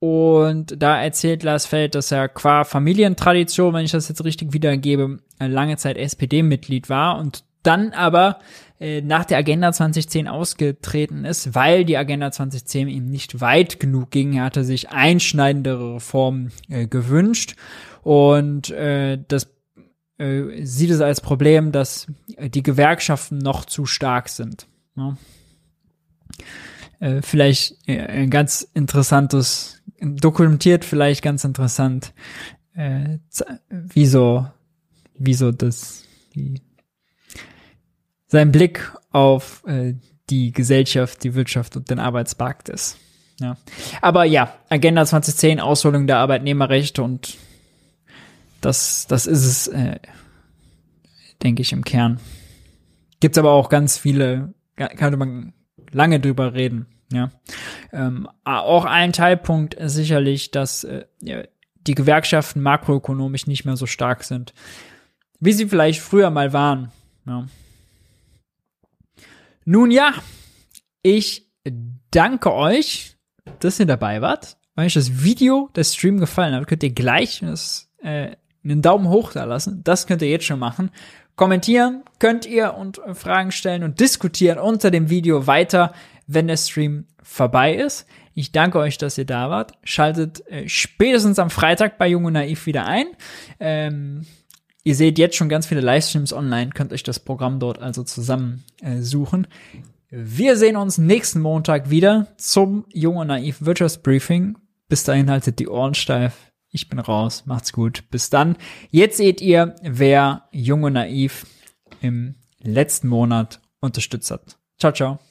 Und da erzählt Lars Feld, dass er qua Familientradition, wenn ich das jetzt richtig wiedergebe, lange Zeit SPD-Mitglied war und dann aber äh, nach der Agenda 2010 ausgetreten ist, weil die Agenda 2010 ihm nicht weit genug ging. Er hatte sich einschneidendere Reformen äh, gewünscht und äh, das äh, sieht es als Problem, dass die Gewerkschaften noch zu stark sind. Ja. Äh, vielleicht äh, ein ganz interessantes, dokumentiert vielleicht ganz interessant, äh, wieso das, die, sein Blick auf äh, die Gesellschaft, die Wirtschaft und den Arbeitsmarkt ist. Ja. Aber ja, Agenda 2010, Ausholung der Arbeitnehmerrechte und das, das ist es, äh, denke ich, im Kern. Gibt's aber auch ganz viele, könnte man lange drüber reden. Ja, ähm, auch ein Teilpunkt ist sicherlich, dass äh, die Gewerkschaften makroökonomisch nicht mehr so stark sind, wie sie vielleicht früher mal waren. Ja. Nun ja, ich danke euch, dass ihr dabei wart. Wenn euch das Video, der Stream gefallen hat, könnt ihr gleich das, äh, einen Daumen hoch da lassen. Das könnt ihr jetzt schon machen. Kommentieren könnt ihr und Fragen stellen und diskutieren unter dem Video weiter, wenn der Stream vorbei ist. Ich danke euch, dass ihr da wart. Schaltet äh, spätestens am Freitag bei Jung und Naiv wieder ein. Ähm, ihr seht jetzt schon ganz viele Livestreams online, könnt euch das Programm dort also zusammen äh, suchen. Wir sehen uns nächsten Montag wieder zum Jung und Naiv Wirtschaftsbriefing. Bis dahin haltet die Ohren steif. Ich bin raus. Macht's gut. Bis dann. Jetzt seht ihr, wer Jung und Naiv im letzten Monat unterstützt hat. Ciao, ciao.